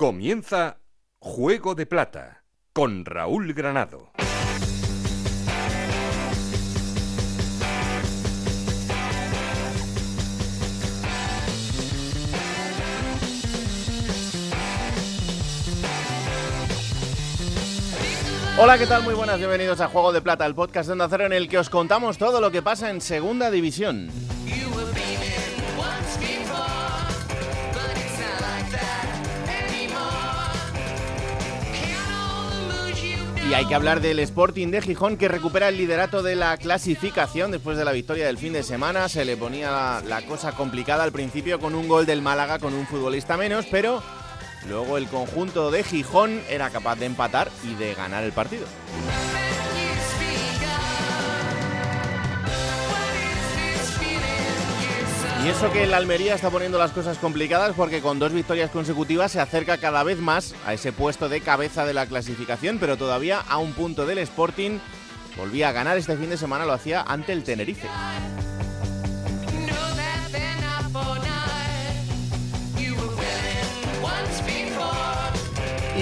Comienza Juego de Plata con Raúl Granado. Hola, ¿qué tal? Muy buenas, bienvenidos a Juego de Plata, el podcast de Onda Cero en el que os contamos todo lo que pasa en Segunda División. Y hay que hablar del Sporting de Gijón que recupera el liderato de la clasificación después de la victoria del fin de semana. Se le ponía la cosa complicada al principio con un gol del Málaga con un futbolista menos, pero luego el conjunto de Gijón era capaz de empatar y de ganar el partido. Y eso que el Almería está poniendo las cosas complicadas porque con dos victorias consecutivas se acerca cada vez más a ese puesto de cabeza de la clasificación, pero todavía a un punto del Sporting. Volvía a ganar este fin de semana, lo hacía ante el Tenerife.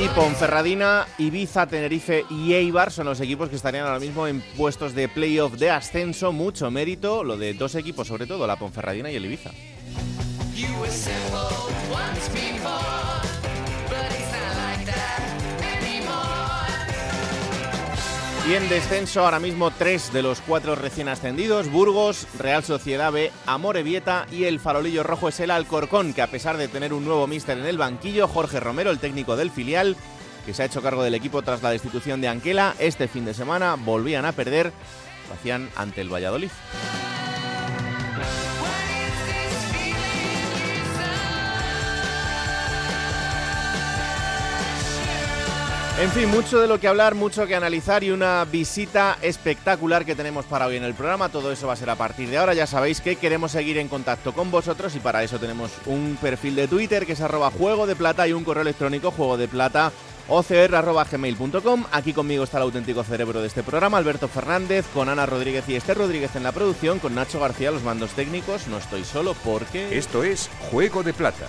Y Ponferradina, Ibiza, Tenerife y Eibar son los equipos que estarían ahora mismo en puestos de playoff de ascenso. Mucho mérito, lo de dos equipos, sobre todo la Ponferradina y el Ibiza. Y en descenso ahora mismo tres de los cuatro recién ascendidos, Burgos, Real Sociedad B, Amorebieta y el farolillo rojo es el Alcorcón, que a pesar de tener un nuevo míster en el banquillo, Jorge Romero, el técnico del filial, que se ha hecho cargo del equipo tras la destitución de Anquela, este fin de semana volvían a perder, lo hacían ante el Valladolid. En fin, mucho de lo que hablar, mucho que analizar y una visita espectacular que tenemos para hoy en el programa. Todo eso va a ser a partir de ahora. Ya sabéis que queremos seguir en contacto con vosotros y para eso tenemos un perfil de Twitter que es arroba juego de plata y un correo electrónico juego de plata ocr.gmail.com. Aquí conmigo está el auténtico cerebro de este programa, Alberto Fernández, con Ana Rodríguez y Esther Rodríguez en la producción, con Nacho García los mandos técnicos. No estoy solo porque... Esto es Juego de Plata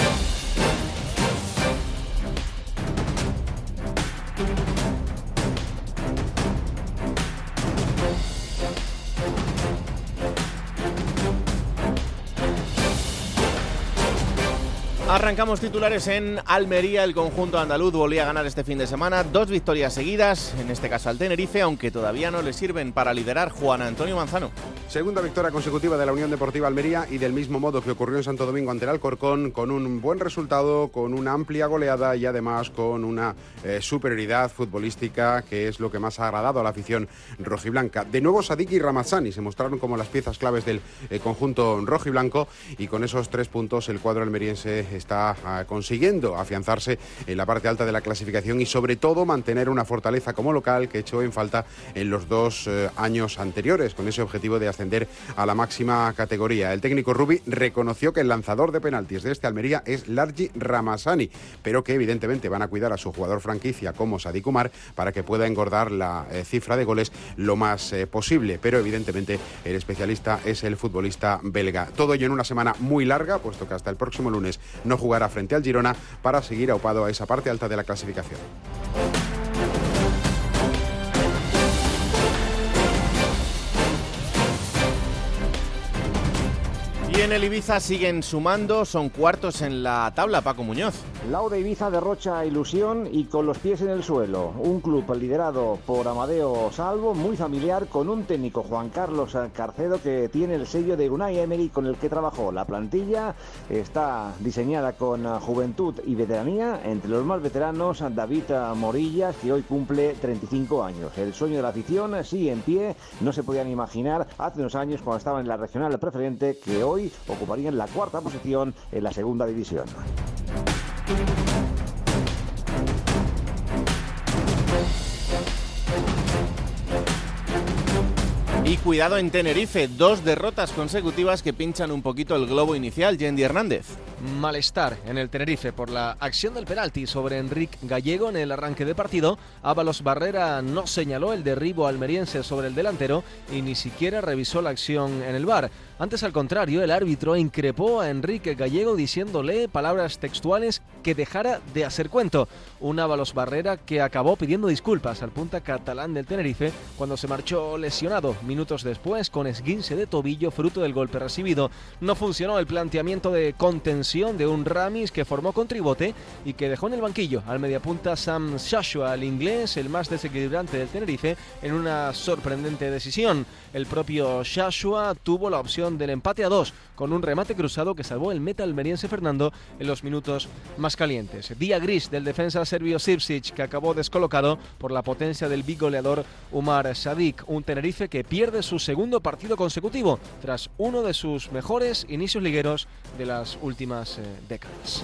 Arrancamos titulares en Almería. El conjunto andaluz volvía a ganar este fin de semana. Dos victorias seguidas, en este caso al Tenerife, aunque todavía no le sirven para liderar Juan Antonio Manzano. Segunda victoria consecutiva de la Unión Deportiva Almería y del mismo modo que ocurrió en Santo Domingo ante el Alcorcón, con un buen resultado, con una amplia goleada y además con una eh, superioridad futbolística que es lo que más ha agradado a la afición rojiblanca. De nuevo Sadik y Ramazani se mostraron como las piezas claves del eh, conjunto rojiblanco y con esos tres puntos el cuadro almeriense está ah, consiguiendo afianzarse en la parte alta de la clasificación y sobre todo mantener una fortaleza como local que echó en falta en los dos eh, años anteriores con ese objetivo de ascender a la máxima categoría. El técnico Rubi reconoció que el lanzador de penaltis de este Almería es Largi Ramasani, pero que evidentemente van a cuidar a su jugador franquicia como Sadik Umar para que pueda engordar la eh, cifra de goles lo más eh, posible, pero evidentemente el especialista es el futbolista belga. Todo ello en una semana muy larga, puesto que hasta el próximo lunes no jugará frente al Girona para seguir aupado a esa parte alta de la clasificación. En el Ibiza siguen sumando, son cuartos en la tabla, Paco Muñoz. De Ibiza derrocha ilusión y con los pies en el suelo. Un club liderado por Amadeo Salvo, muy familiar, con un técnico Juan Carlos Carcedo que tiene el sello de Unai Emery con el que trabajó. La plantilla está diseñada con juventud y veteranía. Entre los más veteranos, David Morillas, que hoy cumple 35 años. El sueño de la afición sigue en pie. No se podían imaginar hace unos años cuando estaba en la regional preferente que hoy ocuparían la cuarta posición en la segunda división. Y cuidado en Tenerife, dos derrotas consecutivas que pinchan un poquito el globo inicial, Yendi Hernández. Malestar en el Tenerife por la acción del penalti sobre Enrique Gallego en el arranque de partido. Ábalos Barrera no señaló el derribo almeriense sobre el delantero y ni siquiera revisó la acción en el bar. Antes, al contrario, el árbitro increpó a Enrique Gallego diciéndole palabras textuales que dejara de hacer cuento. Un Ábalos Barrera que acabó pidiendo disculpas al punta catalán del Tenerife cuando se marchó lesionado minutos después con esguince de tobillo fruto del golpe recibido. No funcionó el planteamiento de contención de un Ramis que formó con tribote y que dejó en el banquillo al mediapunta Sam Shashua, el inglés, el más desequilibrante del Tenerife, en una sorprendente decisión. El propio Shashua tuvo la opción del empate a dos con un remate cruzado que salvó el meta almeriense Fernando en los minutos más calientes. Día gris del defensa serbio Sipsic que acabó descolocado por la potencia del bigoleador Umar Sadik, un Tenerife que pierde su segundo partido consecutivo tras uno de sus mejores inicios ligueros de las últimas eh, décadas.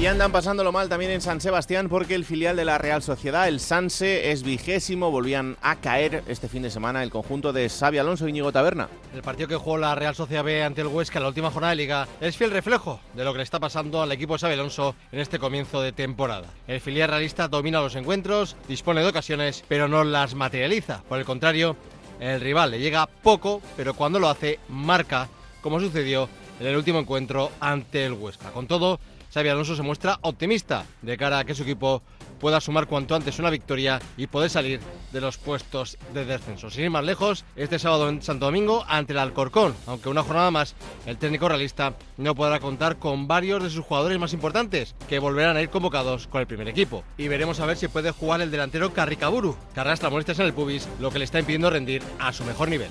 Y andan pasándolo mal también en San Sebastián porque el filial de la Real Sociedad, el Sanse, es vigésimo. Volvían a caer este fin de semana el conjunto de Xavi Alonso y Íñigo Taberna. El partido que jugó la Real Sociedad B ante el Huesca en la última jornada de liga es fiel reflejo de lo que le está pasando al equipo de Xavi Alonso en este comienzo de temporada. El filial realista domina los encuentros, dispone de ocasiones, pero no las materializa. Por el contrario, el rival le llega poco, pero cuando lo hace, marca, como sucedió en el último encuentro ante el Huesca. Con todo, Xavi Alonso se muestra optimista de cara a que su equipo pueda sumar cuanto antes una victoria y poder salir de los puestos de descenso. Sin ir más lejos, este sábado en Santo Domingo ante el Alcorcón, aunque una jornada más el técnico realista no podrá contar con varios de sus jugadores más importantes, que volverán a ir convocados con el primer equipo. Y veremos a ver si puede jugar el delantero Carricaburu, que arrastra molestias en el pubis, lo que le está impidiendo rendir a su mejor nivel.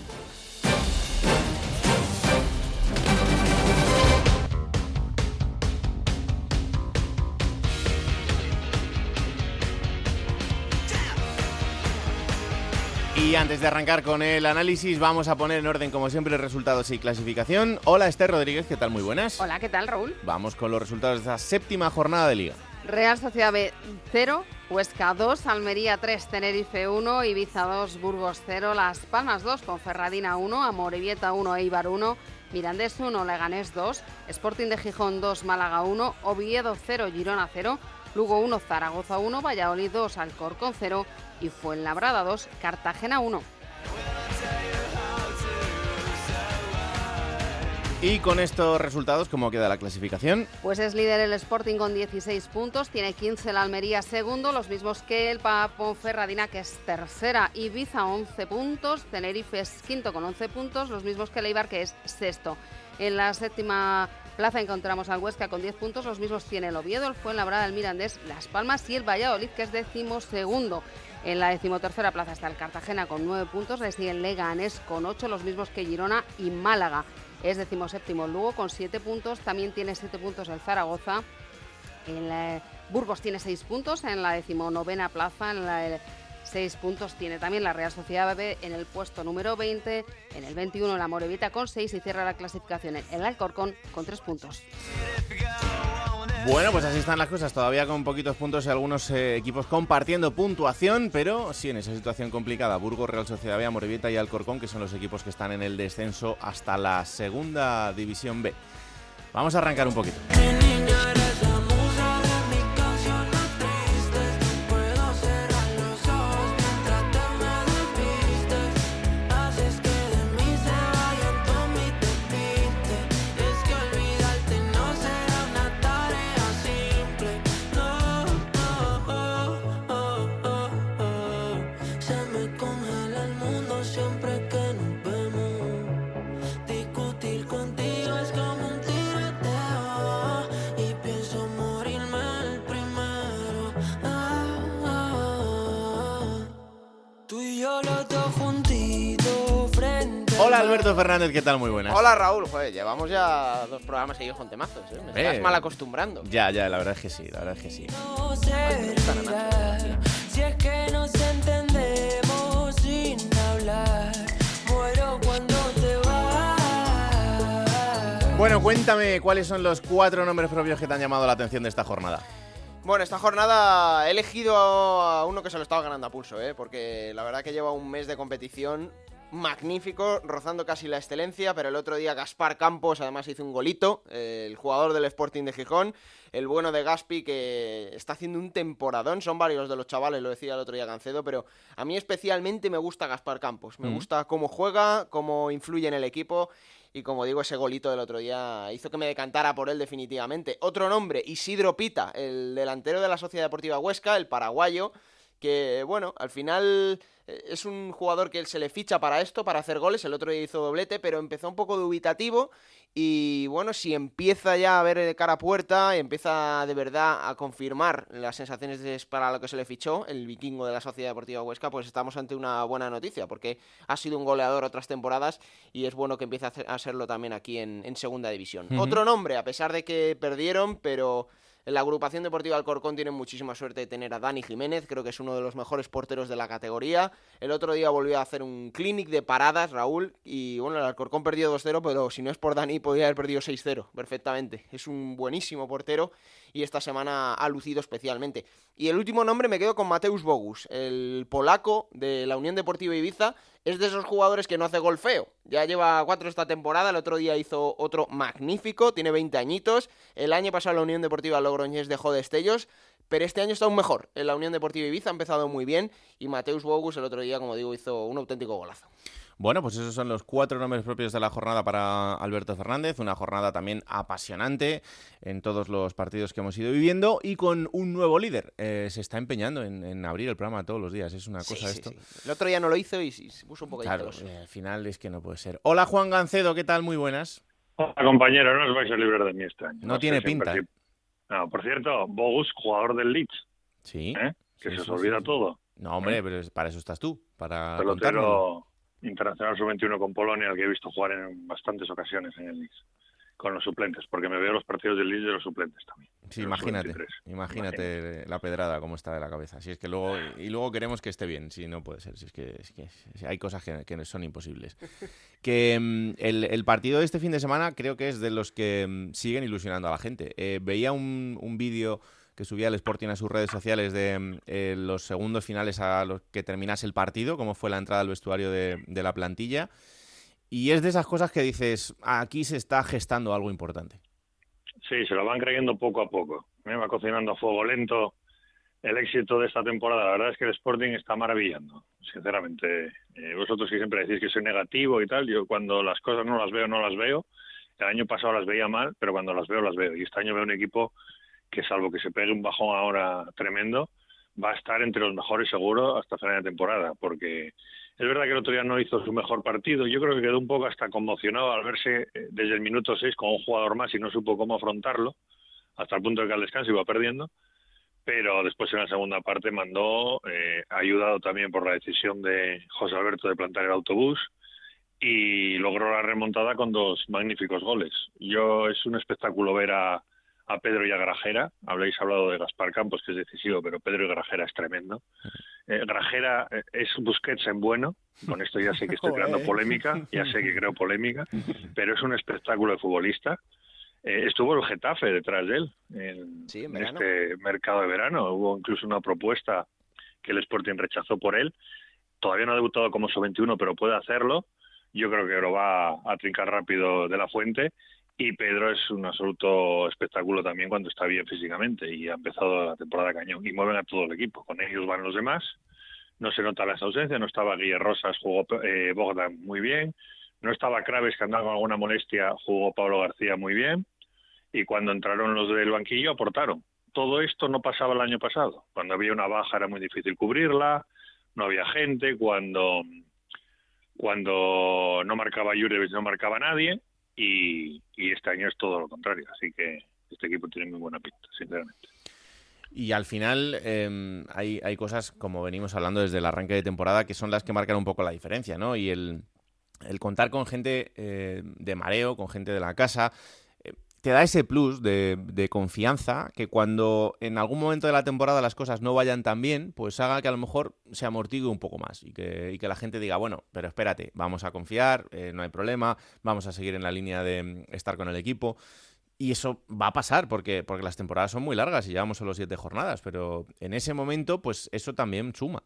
Y antes de arrancar con el análisis, vamos a poner en orden, como siempre, resultados y clasificación. Hola, Esther Rodríguez, ¿qué tal? Muy buenas. Hola, ¿qué tal, Raúl? Vamos con los resultados de esta séptima jornada de Liga. Real Sociedad B 0, Huesca 2, Almería 3, Tenerife 1, Ibiza 2, Burgos 0, Las Palmas 2, Conferradina 1, Amorebieta 1, Eibar 1, Mirandés 1, Leganés 2, Sporting de Gijón 2, Málaga 1, Oviedo 0, Girona 0, Lugo 1, Zaragoza 1, Valladolid 2, Alcorcón 0 y Fuenlabrada 2, Cartagena 1. Y con estos resultados, ¿cómo queda la clasificación? Pues es líder el Sporting con 16 puntos, tiene 15 la Almería segundo, los mismos que el Ponferradina que es tercera, Ibiza 11 puntos, Tenerife es quinto con 11 puntos, los mismos que el Eibar que es sexto. En la séptima plaza encontramos al Huesca con 10 puntos, los mismos tiene el Oviedo, el Fuenlabrada, el Mirandés, Las Palmas y el Valladolid que es décimo segundo. En la decimotercera plaza está el Cartagena con 9 puntos, le sigue el Leganés con 8, los mismos que Girona y Málaga. Es decimoséptimo el Lugo con 7 puntos, también tiene 7 puntos el Zaragoza. El eh, Burgos tiene 6 puntos en la decimonovena plaza, en la 6 puntos tiene también la Real Sociedad B en el puesto número 20, en el 21 la Morevita con 6 y cierra la clasificación el Alcorcón con 3 puntos. Bueno, pues así están las cosas, todavía con poquitos puntos y algunos eh, equipos compartiendo puntuación, pero sí en esa situación complicada. Burgos, Real Sociedad B, Amorebieta y Alcorcón, que son los equipos que están en el descenso hasta la segunda división B. Vamos a arrancar un poquito. Hola Alberto Fernández, ¿qué tal? Muy buenas. Hola Raúl, joder, llevamos ya dos programas seguidos con temazos, ¿eh? Me estás Eh. mal acostumbrando. Ya, ya, la verdad es que sí, la verdad es que sí. Si es que nos entendemos sin hablar, muero cuando te vas. Bueno, cuéntame cuáles son los cuatro nombres propios que te han llamado la atención de esta jornada. Bueno, esta jornada he elegido a uno que se lo estaba ganando a pulso, ¿eh? porque la verdad que lleva un mes de competición magnífico, rozando casi la excelencia, pero el otro día Gaspar Campos además hizo un golito, eh, el jugador del Sporting de Gijón, el bueno de Gaspi que está haciendo un temporadón, son varios de los chavales, lo decía el otro día Gancedo, pero a mí especialmente me gusta Gaspar Campos, me Mm. gusta cómo juega, cómo influye en el equipo y como digo, ese golito del otro día hizo que me decantara por él definitivamente. Otro nombre, Isidro Pita, el delantero de la Sociedad Deportiva Huesca, el paraguayo, que bueno, al final eh, es un jugador que se le ficha para esto, para hacer goles, el otro día hizo doblete, pero empezó un poco dubitativo. Y bueno, si empieza ya a ver de cara a puerta y empieza de verdad a confirmar las sensaciones de- para lo que se le fichó, el vikingo de la Sociedad Deportiva Huesca, pues estamos ante una buena noticia, porque ha sido un goleador otras temporadas y es bueno que empiece a, hacer- a serlo también aquí en, en Segunda División. Otro nombre, a pesar de que perdieron, pero en la agrupación deportiva Alcorcón tienen muchísima suerte de tener a Dani Jiménez, creo que es uno de los mejores porteros de la categoría. El otro día volvió a hacer un clinic de paradas, Raúl, y bueno, el Alcorcón perdió 2-0, pero si no es por Dani, podría haber perdido 6-0 perfectamente. Es un buenísimo portero y esta semana ha lucido especialmente. Y el último nombre me quedo con Mateusz Bogus, el polaco de la Unión Deportiva Ibiza. Es de esos jugadores que no hace gol feo. Ya lleva cuatro esta temporada, el otro día hizo otro magnífico, tiene 20 añitos. El año pasado la Unión Deportiva Logroñés dejó destellos, pero este año está aún mejor. En la Unión Deportiva Ibiza ha empezado muy bien y Mateusz Bogus el otro día, como digo, hizo un auténtico golazo. Bueno, pues esos son los cuatro nombres propios de la jornada para Alberto Fernández. Una jornada también apasionante en todos los partidos que hemos ido viviendo y con un nuevo líder. Eh, se está empeñando en, en abrir el programa todos los días. Es una Sí, cosa sí, esto. sí. El otro día no lo hizo y, se puso un poco Claro, eh, al final es que no puede ser. Hola Juan Gancedo, ¿qué tal? Muy buenas. Hola, compañero, no os vais a librar de mí este año. No tiene siempre pinta, sí. No, por cierto, Bogus, jugador del Leeds, Sí. ¿eh? que Sí, se sí, os olvida sí, todo. No, hombre, pero para eso estás tú, para. Pelotero internacional sub-21 con Polonia, al que he visto jugar en bastantes ocasiones en el Leeds, con los suplentes, porque me veo los partidos del Leeds de los suplentes también. Sí, imagínate, sub-23. imagínate la pedrada cómo está de la cabeza. Si es que luego y luego queremos que esté bien, si no puede ser, si es que, es que si hay cosas que, que son imposibles. Que mm, el, el partido de este fin de semana creo que es de los que mm, siguen ilusionando a la gente. Eh, veía un, un vídeo que subía el Sporting a sus redes sociales de mm, eh, los segundos finales a los que terminase el partido, cómo fue la entrada al vestuario de, de la plantilla. Y es de esas cosas que dices, aquí se está gestando algo importante. Sí, se lo van creyendo poco a poco. Me va cocinando a fuego lento el éxito de esta temporada. La verdad es que el Sporting está maravillando, sinceramente. Eh, vosotros siempre decís que soy negativo y tal, yo cuando las cosas no las veo, no las veo. El año pasado las veía mal, pero cuando las veo, las veo. Y este año veo un equipo que, salvo que se pegue un bajón ahora tremendo, va a estar entre los mejores seguro hasta final de temporada, porque es verdad que el otro día no hizo su mejor partido. Yo creo que quedó un poco hasta conmocionado al verse eh, desde el minuto 6 con un jugador más y no supo cómo afrontarlo, hasta el punto de que al descanso iba perdiendo. Pero después en la segunda parte mandó, eh, ayudado también por la decisión de José Alberto de plantar el autobús y logró la remontada con dos magníficos goles. Yo es un espectáculo ver a, a Pedro y a Grajera. Habléis hablado de Gaspar Campos, que es decisivo, pero Pedro y Grajera es tremendo. Eh, Grajera eh, es Busquets en bueno. Con esto ya sé que estoy creando polémica, ya sé que creo polémica, pero es un espectáculo de futbolista. Eh, estuvo el Getafe detrás de él en, Sí, en este mercado de verano. Hubo incluso una propuesta que el Sporting rechazó por él. Todavía no ha debutado como sub-21, pero puede hacerlo. Yo creo que lo va a trincar rápido de la fuente. Y Pedro es un absoluto espectáculo también cuando está bien físicamente y ha empezado la temporada cañón. Y mueven a todo el equipo. Con ellos van los demás. No se nota las ausencias. No estaba Guillermo Rosas, jugó eh, Bogdan muy bien. No estaba Craves, que andaba con alguna molestia, jugó Pablo García muy bien. Y cuando entraron los del banquillo, aportaron. Todo esto no pasaba el año pasado. Cuando había una baja era muy difícil cubrirla, no había gente. Cuando, cuando no marcaba Jurevich, no marcaba nadie. Y, este año es todo lo contrario. Así que este equipo tiene muy buena pinta, sinceramente. Y al final eh, hay, hay cosas, como venimos hablando desde el arranque de temporada, que son las que marcan un poco la diferencia, ¿no? Y el, el contar con gente eh, de mareo, con gente de la casa, te da ese plus de, de confianza que cuando en algún momento de la temporada las cosas no vayan tan bien, pues haga que a lo mejor se amortigue un poco más y que, y que la gente diga, bueno, pero espérate, vamos a confiar, eh, no hay problema, vamos a seguir en la línea de mm, estar con el equipo. Y eso va a pasar porque, porque las temporadas son muy largas y llevamos solo siete jornadas, pero en ese momento, pues eso también suma.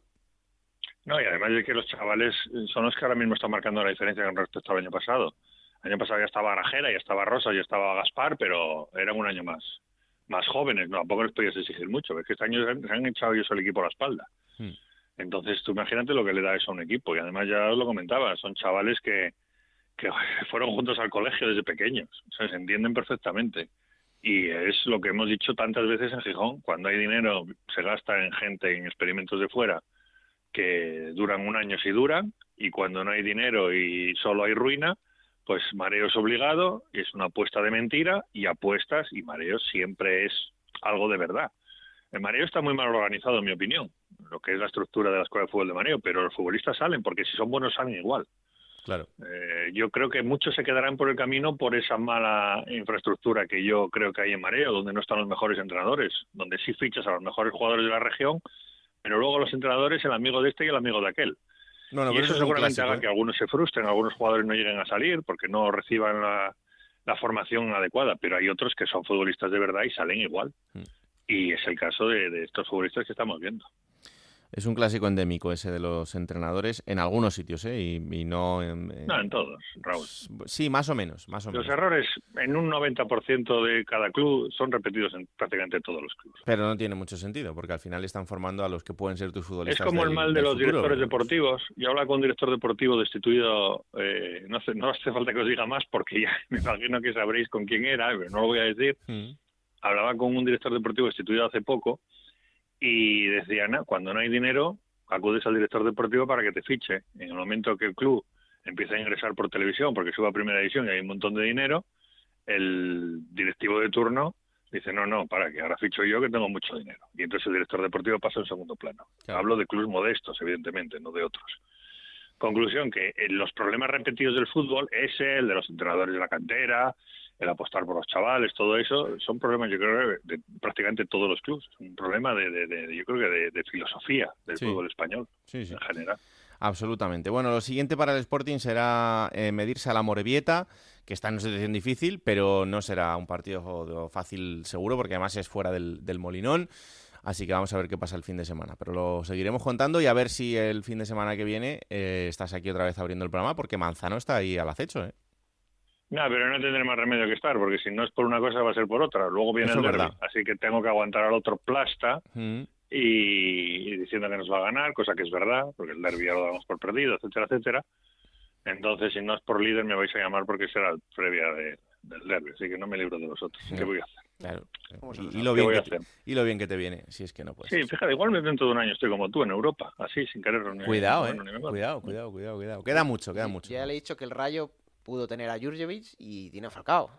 No, y además de que los chavales son los que ahora mismo están marcando la diferencia con respecto al año pasado. El año pasado ya estaba Grajera, ya estaba Rosa, ya estaba Gaspar, pero eran un año más más jóvenes, no, tampoco les podías exigir mucho, es que este año se han echado ellos el equipo a la espalda. Hmm. Entonces, tú imagínate lo que le da eso a un equipo. Y además, ya os lo comentaba, son chavales que, que fueron juntos al colegio desde pequeños, o sea, se entienden perfectamente. Y es lo que hemos dicho tantas veces en Gijón, cuando hay dinero se gasta en gente, en experimentos de fuera, que duran un año si duran, y cuando no hay dinero y solo hay ruina, pues mareo es obligado, es una apuesta de mentira y apuestas y mareo siempre es algo de verdad. El mareo está muy mal organizado, en mi opinión, lo que es la estructura de la escuela de fútbol de mareo, pero los futbolistas salen porque si son buenos salen igual. Claro. Eh, yo creo que muchos se quedarán por el camino por esa mala infraestructura que yo creo que hay en Mareo, donde no están los mejores entrenadores, donde sí fichas a los mejores jugadores de la región, pero luego los entrenadores, el amigo de este y el amigo de aquel. Y eso seguramente clásico, haga ¿eh? que algunos se frustren, algunos jugadores no lleguen a salir porque no reciban la, la formación adecuada, pero hay otros que son futbolistas de verdad y salen igual. Mm. Y es el caso de, de estos futbolistas que estamos viendo. Es un clásico endémico ese de los entrenadores en algunos sitios, ¿eh? Y, y no en, en- No, en todos, Raúl. Sí, más o menos, más o Los menos. errores en un 90% de cada club son repetidos en prácticamente todos los clubes. Pero no tiene mucho sentido, porque al final están formando a los que pueden ser tus Es futbolistas. como el del- mal de los futuro. directores deportivos. Yo hablaba con un director deportivo destituido, eh, no, hace, no hace falta que os diga más porque ya me imagino que sabréis con quién era, pero no lo voy a decir. Mm. Hablaba con un director deportivo destituido hace poco y decía, "No, cuando no hay dinero, acudes al director deportivo para que te fiche. En el momento que el club empieza a ingresar por televisión porque sube a primera división y hay un montón de dinero, el directivo de turno dice, no, no, para que ahora ficho yo que tengo mucho dinero. Y entonces el director deportivo pasa en segundo plano. Claro. Hablo de clubes modestos, evidentemente, no de otros. Conclusión, que eh, los problemas repetidos del fútbol, ese, el de los entrenadores de la cantera, el apostar por los chavales, todo eso, son problemas, yo creo, de, de prácticamente todos los clubes. Es un problema de, de- de- yo creo que de, de filosofía del Sí. fútbol español Sí, sí. en general. Absolutamente. Bueno, lo siguiente para el Sporting será eh, medirse a la Morevieta, que está en una situación difícil, pero no será un partido fácil seguro, porque además es fuera del, del Molinón. Así que vamos a ver qué pasa el fin de semana. Pero lo seguiremos contando y a ver si el fin de semana que viene eh, estás aquí otra vez abriendo el programa, porque Manzano está ahí al acecho. ¿eh? No, pero no tendré más remedio que estar, porque si no es por una cosa va a ser por otra. Luego viene Eso el es derbi, verdad. así que tengo que aguantar al otro plasta Mm. y, y diciendo que nos va a ganar, cosa que es verdad, porque el derbi ya lo damos por perdido, etcétera, etcétera. Entonces, si no es por líder, me vais a llamar porque será previa de- del derbi, así que no me libro de vosotros. ¿Qué voy a hacer? Claro. Y, y lo ¿Qué bien que te, y lo bien que te viene, si es que no puedes. Sí, fíjate, igual me dentro de un año estoy como tú en Europa, así, sin querer. ni- Cuidado, ni eh. ni. Cuidado, cuidado, cuidado, cuidado. Queda mucho, queda mucho. Ya le he dicho que el Rayo pudo tener a Jurjevic y tiene a Falcao.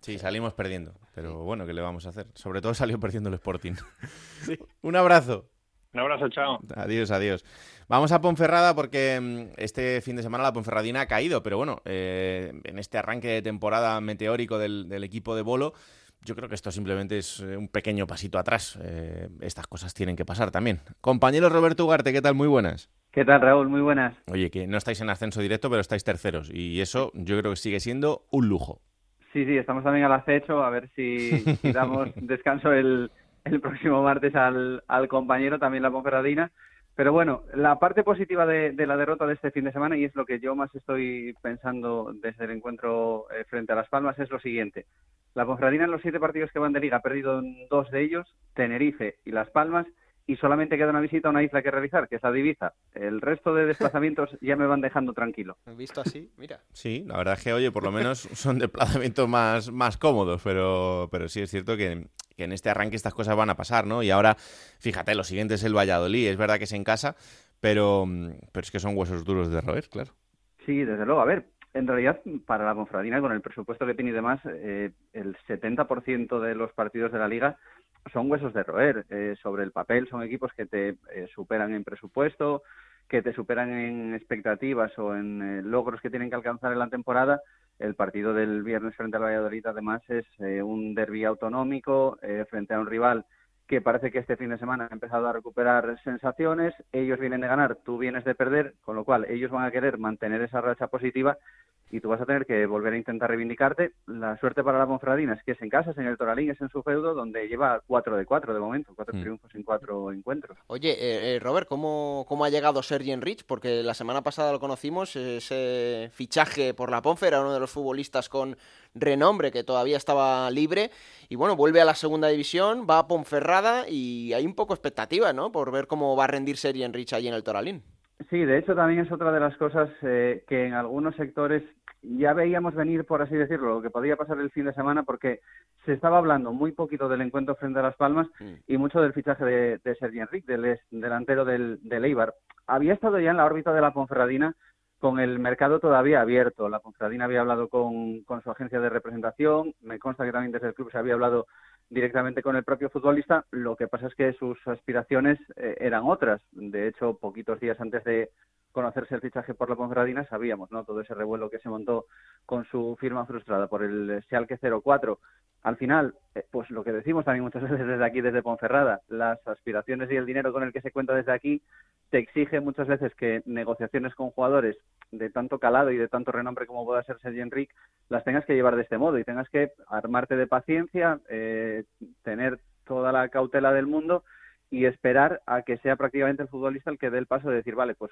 Sí, salimos perdiendo. Pero bueno, ¿qué le vamos a hacer? Sobre todo salió perdiendo el Sporting. Un abrazo. Un abrazo, chao. Adiós, adiós. Vamos a Ponferrada porque mm, este fin de semana la Ponferradina ha caído, pero bueno, eh, en este arranque de temporada meteórico del, del equipo de Bolo, yo creo que esto simplemente es eh, un pequeño pasito atrás. Eh, estas cosas tienen que pasar también. Compañero Roberto Ugarte, ¿qué tal? Muy buenas. ¿Qué tal, Raúl? Muy buenas. Oye, que no estáis en ascenso directo, pero estáis terceros. Y eso yo creo que sigue siendo un lujo. Sí, sí, estamos también al acecho, a ver si, si damos descanso el, el próximo martes al, al compañero, también la Ponferradina. Pero bueno, la parte positiva de, de la derrota de este fin de semana, y es lo que yo más estoy pensando desde el encuentro eh, frente a Las Palmas, es lo siguiente. La Ponferradina en los siete partidos que van de liga ha perdido en dos de ellos, Tenerife y Las Palmas, y solamente queda una visita a una isla que realizar, que es la de Ibiza. El resto de desplazamientos ya me van dejando tranquilo. Visto así, mira. Sí, la verdad es que, oye, por lo menos son desplazamientos más, más cómodos, pero, pero sí es cierto que, que en este arranque estas cosas van a pasar, ¿no? Y ahora, fíjate, lo siguiente es el Valladolid, es verdad que es en casa, pero, pero es que son huesos duros de roer, claro. Sí, desde luego. A ver, en realidad, para la Confradina, con el presupuesto que tiene y demás, eh, el 70% de los partidos de la liga son huesos de roer. Eh, sobre el papel son equipos que te eh, superan en presupuesto, que te superan en expectativas o en eh, logros que tienen que alcanzar en la temporada. El partido del viernes frente al Valladolid, además, es eh, un derbi autonómico eh, frente a un rival que parece que este fin de semana ha empezado a recuperar sensaciones. Ellos vienen de ganar, tú vienes de perder, con lo cual ellos van a querer mantener esa racha positiva y tú vas a tener que volver a intentar reivindicarte. La suerte para la Ponferradina es que es en casa, es en el Toralín, es en su feudo, donde lleva 4 de 4 de momento, cuatro Mm. triunfos en cuatro encuentros. Oye, eh, eh, Robert, ¿cómo, ¿cómo ha llegado Sergi Enrich? Porque la semana pasada lo conocimos, ese fichaje por la Ponfe, era uno de los futbolistas con renombre que todavía estaba libre. Y bueno, vuelve a la segunda división, va a Ponferrada y hay un poco expectativa, ¿no? Por ver cómo va a rendir Sergi Enrich allí en el Toralín. Sí, de hecho también es otra de las cosas eh, que en algunos sectores ya veíamos venir, por así decirlo, lo que podía pasar el fin de semana, porque se estaba hablando muy poquito del encuentro frente a Las Palmas y mucho del fichaje de, de Sergi Enric, del delantero del, del Eibar. Había estado ya en la órbita de la Ponferradina con el mercado todavía abierto. La Ponferradina había hablado con, con su agencia de representación, me consta que también desde el club se había hablado directamente con el propio futbolista. Lo que pasa es que sus aspiraciones eh, eran otras. De hecho, poquitos días antes de conocerse el fichaje por la Ponferradina sabíamos, ¿no? Todo ese revuelo que se montó con su firma frustrada por el Schalke 04. Al final, eh, pues lo que decimos también muchas veces desde aquí, desde Ponferrada, las aspiraciones y el dinero con el que se cuenta desde aquí te exige muchas veces que negociaciones con jugadores de tanto calado y de tanto renombre como pueda ser Sergi Enric las tengas que llevar de este modo y tengas que armarte de paciencia, eh, tener toda la cautela del mundo y esperar a que sea prácticamente el futbolista el que dé el paso de decir, vale, pues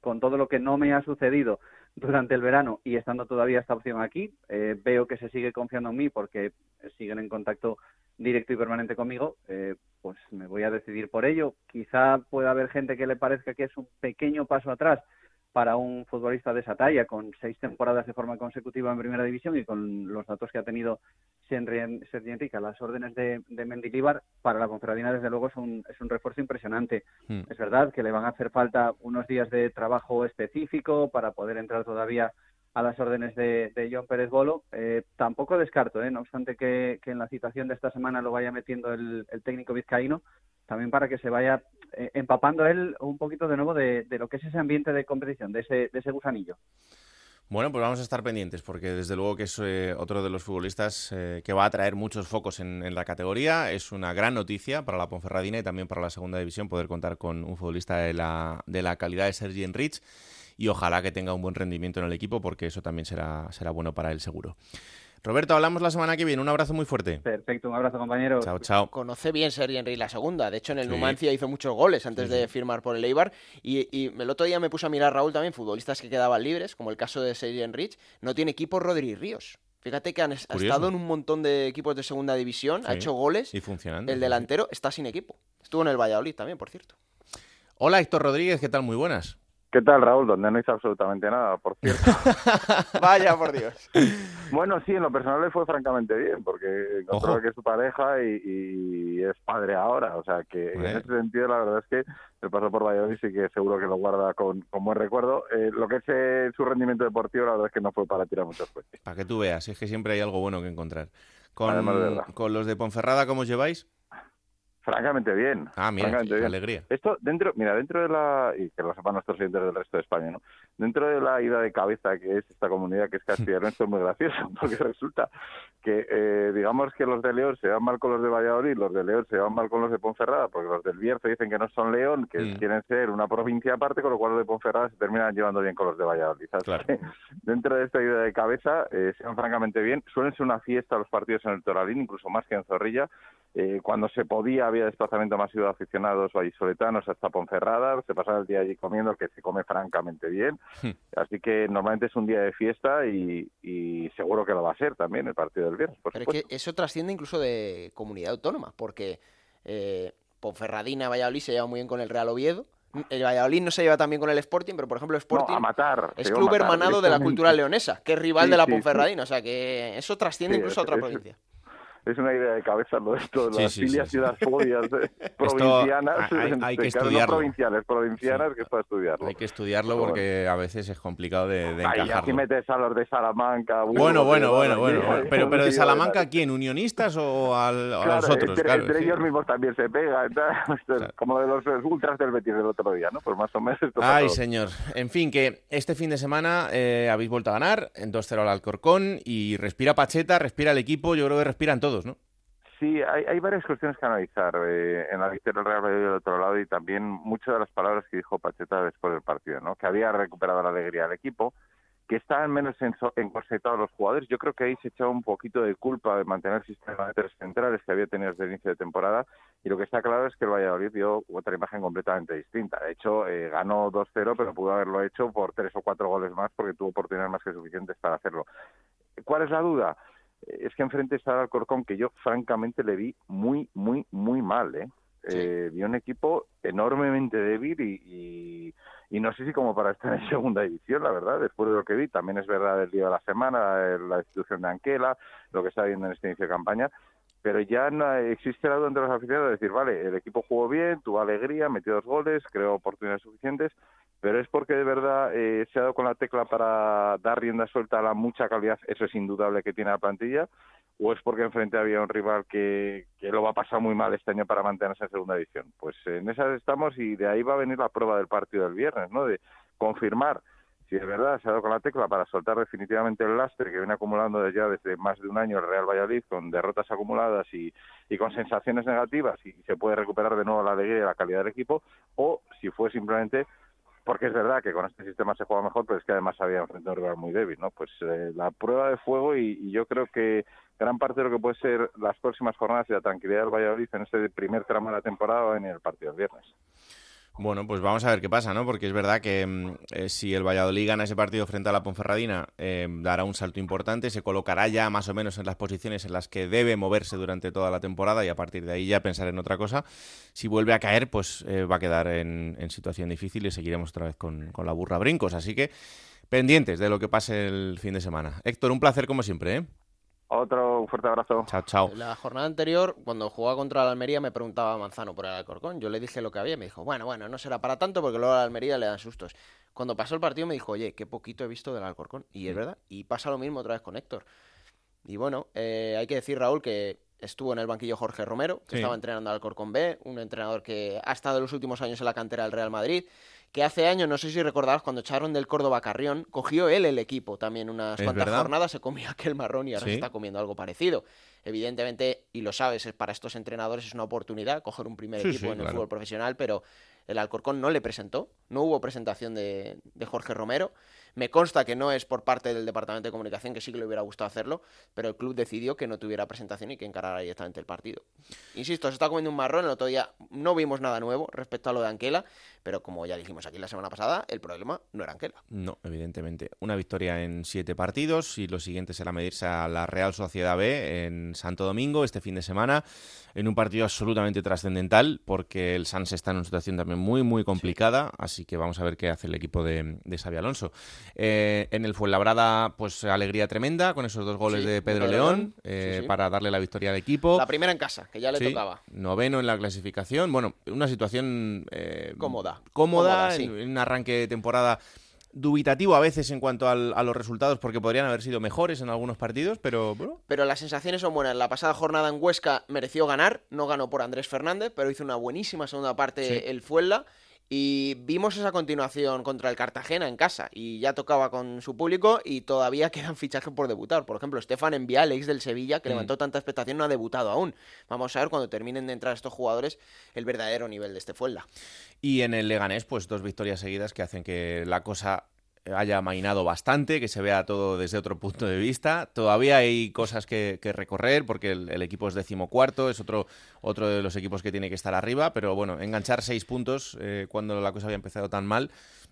con todo lo que no me ha sucedido durante el verano y estando todavía esta opción aquí, eh, veo que se sigue confiando en mí porque siguen en contacto directo y permanente conmigo, eh, pues me voy a decidir por ello. Quizá pueda haber gente que le parezca que es un pequeño paso atrás para un futbolista de esa talla, con seis temporadas de forma consecutiva en primera división y con los datos que ha tenido Sergi Enrique las órdenes de, de Mendilibar, para la Ponferradina desde luego es un, es un refuerzo impresionante. Hmm. Es verdad que le van a hacer falta unos días de trabajo específico para poder entrar todavía a las órdenes de, de John Pérez Bolo. Eh, tampoco descarto, ¿eh? no obstante que, que en la citación de esta semana lo vaya metiendo el, el técnico vizcaíno, también para que se vaya eh, empapando él un poquito de nuevo de, de, lo que es ese ambiente de competición, de ese, de ese gusanillo. Bueno, pues vamos a estar pendientes porque desde luego que es eh, otro de los futbolistas eh, que va a traer muchos focos en, en, la categoría. Es una gran noticia para la Ponferradina y también para la segunda división poder contar con un futbolista de la, de la calidad de Sergi Enrich y ojalá que tenga un buen rendimiento en el equipo porque eso también será, será bueno para él seguro. Roberto, hablamos la semana que viene. Un abrazo muy fuerte. Perfecto, un abrazo, compañero. Chao, chao. Conoce bien Sergi Henry la segunda. De hecho, en el sí. Numancia hizo muchos goles antes sí, de firmar por el Eibar. Y, y, el otro día me puse a mirar, Raúl, también futbolistas que quedaban libres, como el caso de Sergi Enrich. No tiene equipo Rodri Ríos. Fíjate que han ha estado en un montón de equipos de segunda división, ha hecho goles. Y funcionando. El delantero está sin equipo. Estuvo en el Valladolid también, por cierto. Hola, Héctor Rodríguez, ¿qué tal? Muy buenas. ¿Qué tal, Raúl? Donde no hizo absolutamente nada, por cierto. Vaya, por Dios. Bueno, sí, en lo personal le fue francamente bien, porque encontró Ojo. que es su pareja y, y, es padre ahora. O sea, que en ese sentido, la verdad es que el paso por Valladolid sí que seguro que lo guarda con, con buen recuerdo. Eh, lo que es eh, su rendimiento deportivo, la verdad es que no fue para tirar muchos cohetes. Para que tú veas, es que siempre hay algo bueno que encontrar. Con, con los de Ponferrada, ¿cómo os lleváis? Francamente bien. Ah, mira, francamente bien. alegría. Esto dentro, mira, dentro de la, y que lo sepan nuestros oyentes del resto de España, ¿no? Dentro de la ida de cabeza que es esta comunidad que es Castilla esto es muy gracioso, porque resulta que, eh, digamos que los de León se van mal con los de Valladolid, los de León se van mal con los de Ponferrada, porque los del Bierzo dicen que no son León, que mm. quieren ser una provincia aparte, con lo cual los de Ponferrada se terminan llevando bien con los de Valladolid. Claro. dentro de esta ida de cabeza, eh, se van francamente bien. Suelen ser una fiesta los partidos en el Toralín, incluso más que en Zorrilla. Eh, cuando se podía había desplazamiento masivo de aficionados vallisoletanos hasta Ponferrada, se pasaba el día allí comiendo, que se come francamente bien, Hmm. así que normalmente es un día de fiesta y, y, seguro que lo va a ser también el partido del viernes. Por Pero supuesto. es que eso trasciende incluso de comunidad autónoma, porque eh, Ponferradina, Valladolid se lleva muy bien con el Real Oviedo, el Valladolid no se lleva tan bien con el Sporting, pero por ejemplo el Sporting no, a matar, es club matar, hermanado de la cultura leonesa, que es rival sí, de la Ponferradina, sí. o sea que eso trasciende Sí, incluso a otra es- provincia. Es una idea de cabeza lo de esto, Sí, las sí, filias sí, y las fobias eh, provincianas. hay- hay que estudiarlo. No provinciales, provincianas, que es para estudiarlo. Hay que estudiarlo porque a veces es complicado de, de así encajarlo. metes a los de Salamanca. Burgos, Bueno, bueno, bueno, bueno. ahí, Pero, pero de Salamanca. ¿quién? ¿Unionistas o al- a Claro, los otros? entre, Claro, entre ellos mismos también se pega, como de los ultras del Betis del otro día, ¿no? Pues más o menos esto Ay, señor. En fin, que este fin de semana eh, habéis vuelto a ganar en 2-0 al Alcorcón y respira Pacheta, respira el equipo, yo creo que respiran todos, Sí, hay, hay varias cuestiones que analizar eh, en la victoria del Real Madrid del otro lado y también muchas de las palabras que dijo Pacheta después del partido, ¿no? Que había recuperado la alegría del equipo, que estaban menos encorsetados los jugadores. Yo creo que ahí se echaba un poquito de culpa de mantener el sistema de tres centrales que había tenido desde el inicio de temporada. Y lo que está claro es que el Valladolid dio otra imagen completamente distinta. De hecho, eh, ganó 2-0, pero pudo haberlo hecho por tres o cuatro goles más porque tuvo oportunidades más que suficientes para hacerlo. ¿Cuál es la duda? Es que enfrente está el Alcorcón, que yo francamente le vi muy, muy, muy mal, ¿eh? Eh, vi un equipo enormemente débil y, y, y no sé si como para estar en segunda división, la verdad, después de lo que vi. También es verdad el día de la semana, la institución de Anquela, lo que está viendo en este inicio de campaña, pero ya no existe la duda entre los aficionados de decir, vale, el equipo jugó bien, tuvo alegría, metió dos goles, creó oportunidades suficientes, pero es porque de verdad eh, se ha dado con la tecla para dar rienda suelta a la mucha calidad, eso es indudable que tiene la plantilla, o es porque enfrente había un rival que, lo va a pasar muy mal este año para mantenerse en segunda división. Pues en esas estamos y de ahí va a venir la prueba del partido del viernes, ¿no? De confirmar si de verdad se ha dado con la tecla para soltar definitivamente el lastre que viene acumulando desde ya desde más de un año el Real Valladolid con derrotas acumuladas y, y con sensaciones negativas y se puede recuperar de nuevo la alegría y la calidad del equipo o si fue simplemente porque es verdad que con este sistema se juega mejor, pero es que además había a un rival muy débil, ¿no? Pues eh, la prueba de fuego y, y yo creo que gran parte de lo que puede ser las próximas jornadas y la tranquilidad del Valladolid en este primer tramo de la temporada en el partido del viernes. Bueno, pues vamos a ver qué pasa, ¿no? Porque es verdad que mm, eh, si el Valladolid gana ese partido frente a la Ponferradina, eh, dará un salto importante, se colocará ya más o menos en las posiciones en las que debe moverse durante toda la temporada y a partir de ahí ya pensar en otra cosa. Si vuelve a caer, pues eh, va a quedar en, situación difícil y seguiremos otra vez con, con la burra brincos. Así que pendientes de lo que pase el fin de semana. Héctor, un placer como siempre, ¿eh? Otro fuerte abrazo. Chao, chao. La jornada anterior, cuando jugaba contra la Almería, me preguntaba Manzano por el Alcorcón. Yo le dije lo que había y me dijo, bueno, bueno, no será para tanto porque luego a la Almería le dan sustos. Cuando pasó el partido me dijo, oye, qué poquito he visto del Alcorcón. Y es verdad. Y pasa lo mismo otra vez con Héctor. Y bueno, eh, hay que decir, Raúl, que estuvo en el banquillo Jorge Romero, que Sí. estaba entrenando al Alcorcón B, un entrenador que ha estado en los últimos años en la cantera del Real Madrid, que hace años, no sé si recordabas, cuando echaron del Córdoba Carrión, cogió él el equipo también unas Es cuantas verdad. jornadas, se comía aquel marrón y ahora Sí. se está comiendo algo parecido. Evidentemente, y lo sabes, es- para estos entrenadores es una oportunidad coger un primer Sí, equipo sí, en el claro. fútbol profesional, pero el Alcorcón no le presentó, no hubo presentación de, de Jorge Romero. Me consta que no es por parte del Departamento de Comunicación, que sí que le hubiera gustado hacerlo, pero el club decidió que no tuviera presentación y que encarara directamente el partido. Insisto, se está comiendo un marrón, el otro día no vimos nada nuevo respecto a lo de Anquela, pero como ya dijimos aquí la semana pasada, el problema no era Anquela. No, evidentemente. Una victoria en siete partidos y lo siguiente será medirse a la Real Sociedad B en Santo Domingo este fin de semana en un partido absolutamente trascendental porque el Sans está en una situación también muy, muy complicada, así que vamos a ver qué hace el equipo de, de Xavi Alonso. Eh, en el Fuenlabrada, pues alegría tremenda con esos dos goles Sí, de Pedro Pedro León eh, sí, sí. para darle la victoria al equipo. La primera en casa, que ya le tocaba. Noveno en la clasificación. Bueno, una situación eh, Cómoda. Cómoda, Cómoda, sí. en, en un arranque de temporada dubitativo a veces en cuanto al- a los resultados porque podrían haber sido mejores en algunos partidos, pero bueno, Pero las sensaciones son buenas. La pasada jornada en Huesca mereció ganar, no ganó por Andrés Fernández, pero hizo una buenísima segunda parte Sí. el Fuenla. Y vimos esa continuación contra el Cartagena en casa. Y ya tocaba con su público y todavía quedan fichajes por debutar. Por ejemplo, Stefan Envial, ex del Sevilla, que Mm. levantó tanta expectación, no ha debutado aún. Vamos a ver cuando terminen de entrar estos jugadores el verdadero nivel de este Fuenla. Y en el Leganés, pues dos victorias seguidas que hacen que la cosa haya amainado bastante, que se vea todo desde otro punto de vista. Todavía hay cosas que, que recorrer porque el, el equipo es decimocuarto, es otro, otro de los equipos que tiene que estar arriba, pero bueno, enganchar seis puntos eh, cuando la cosa había empezado tan mal,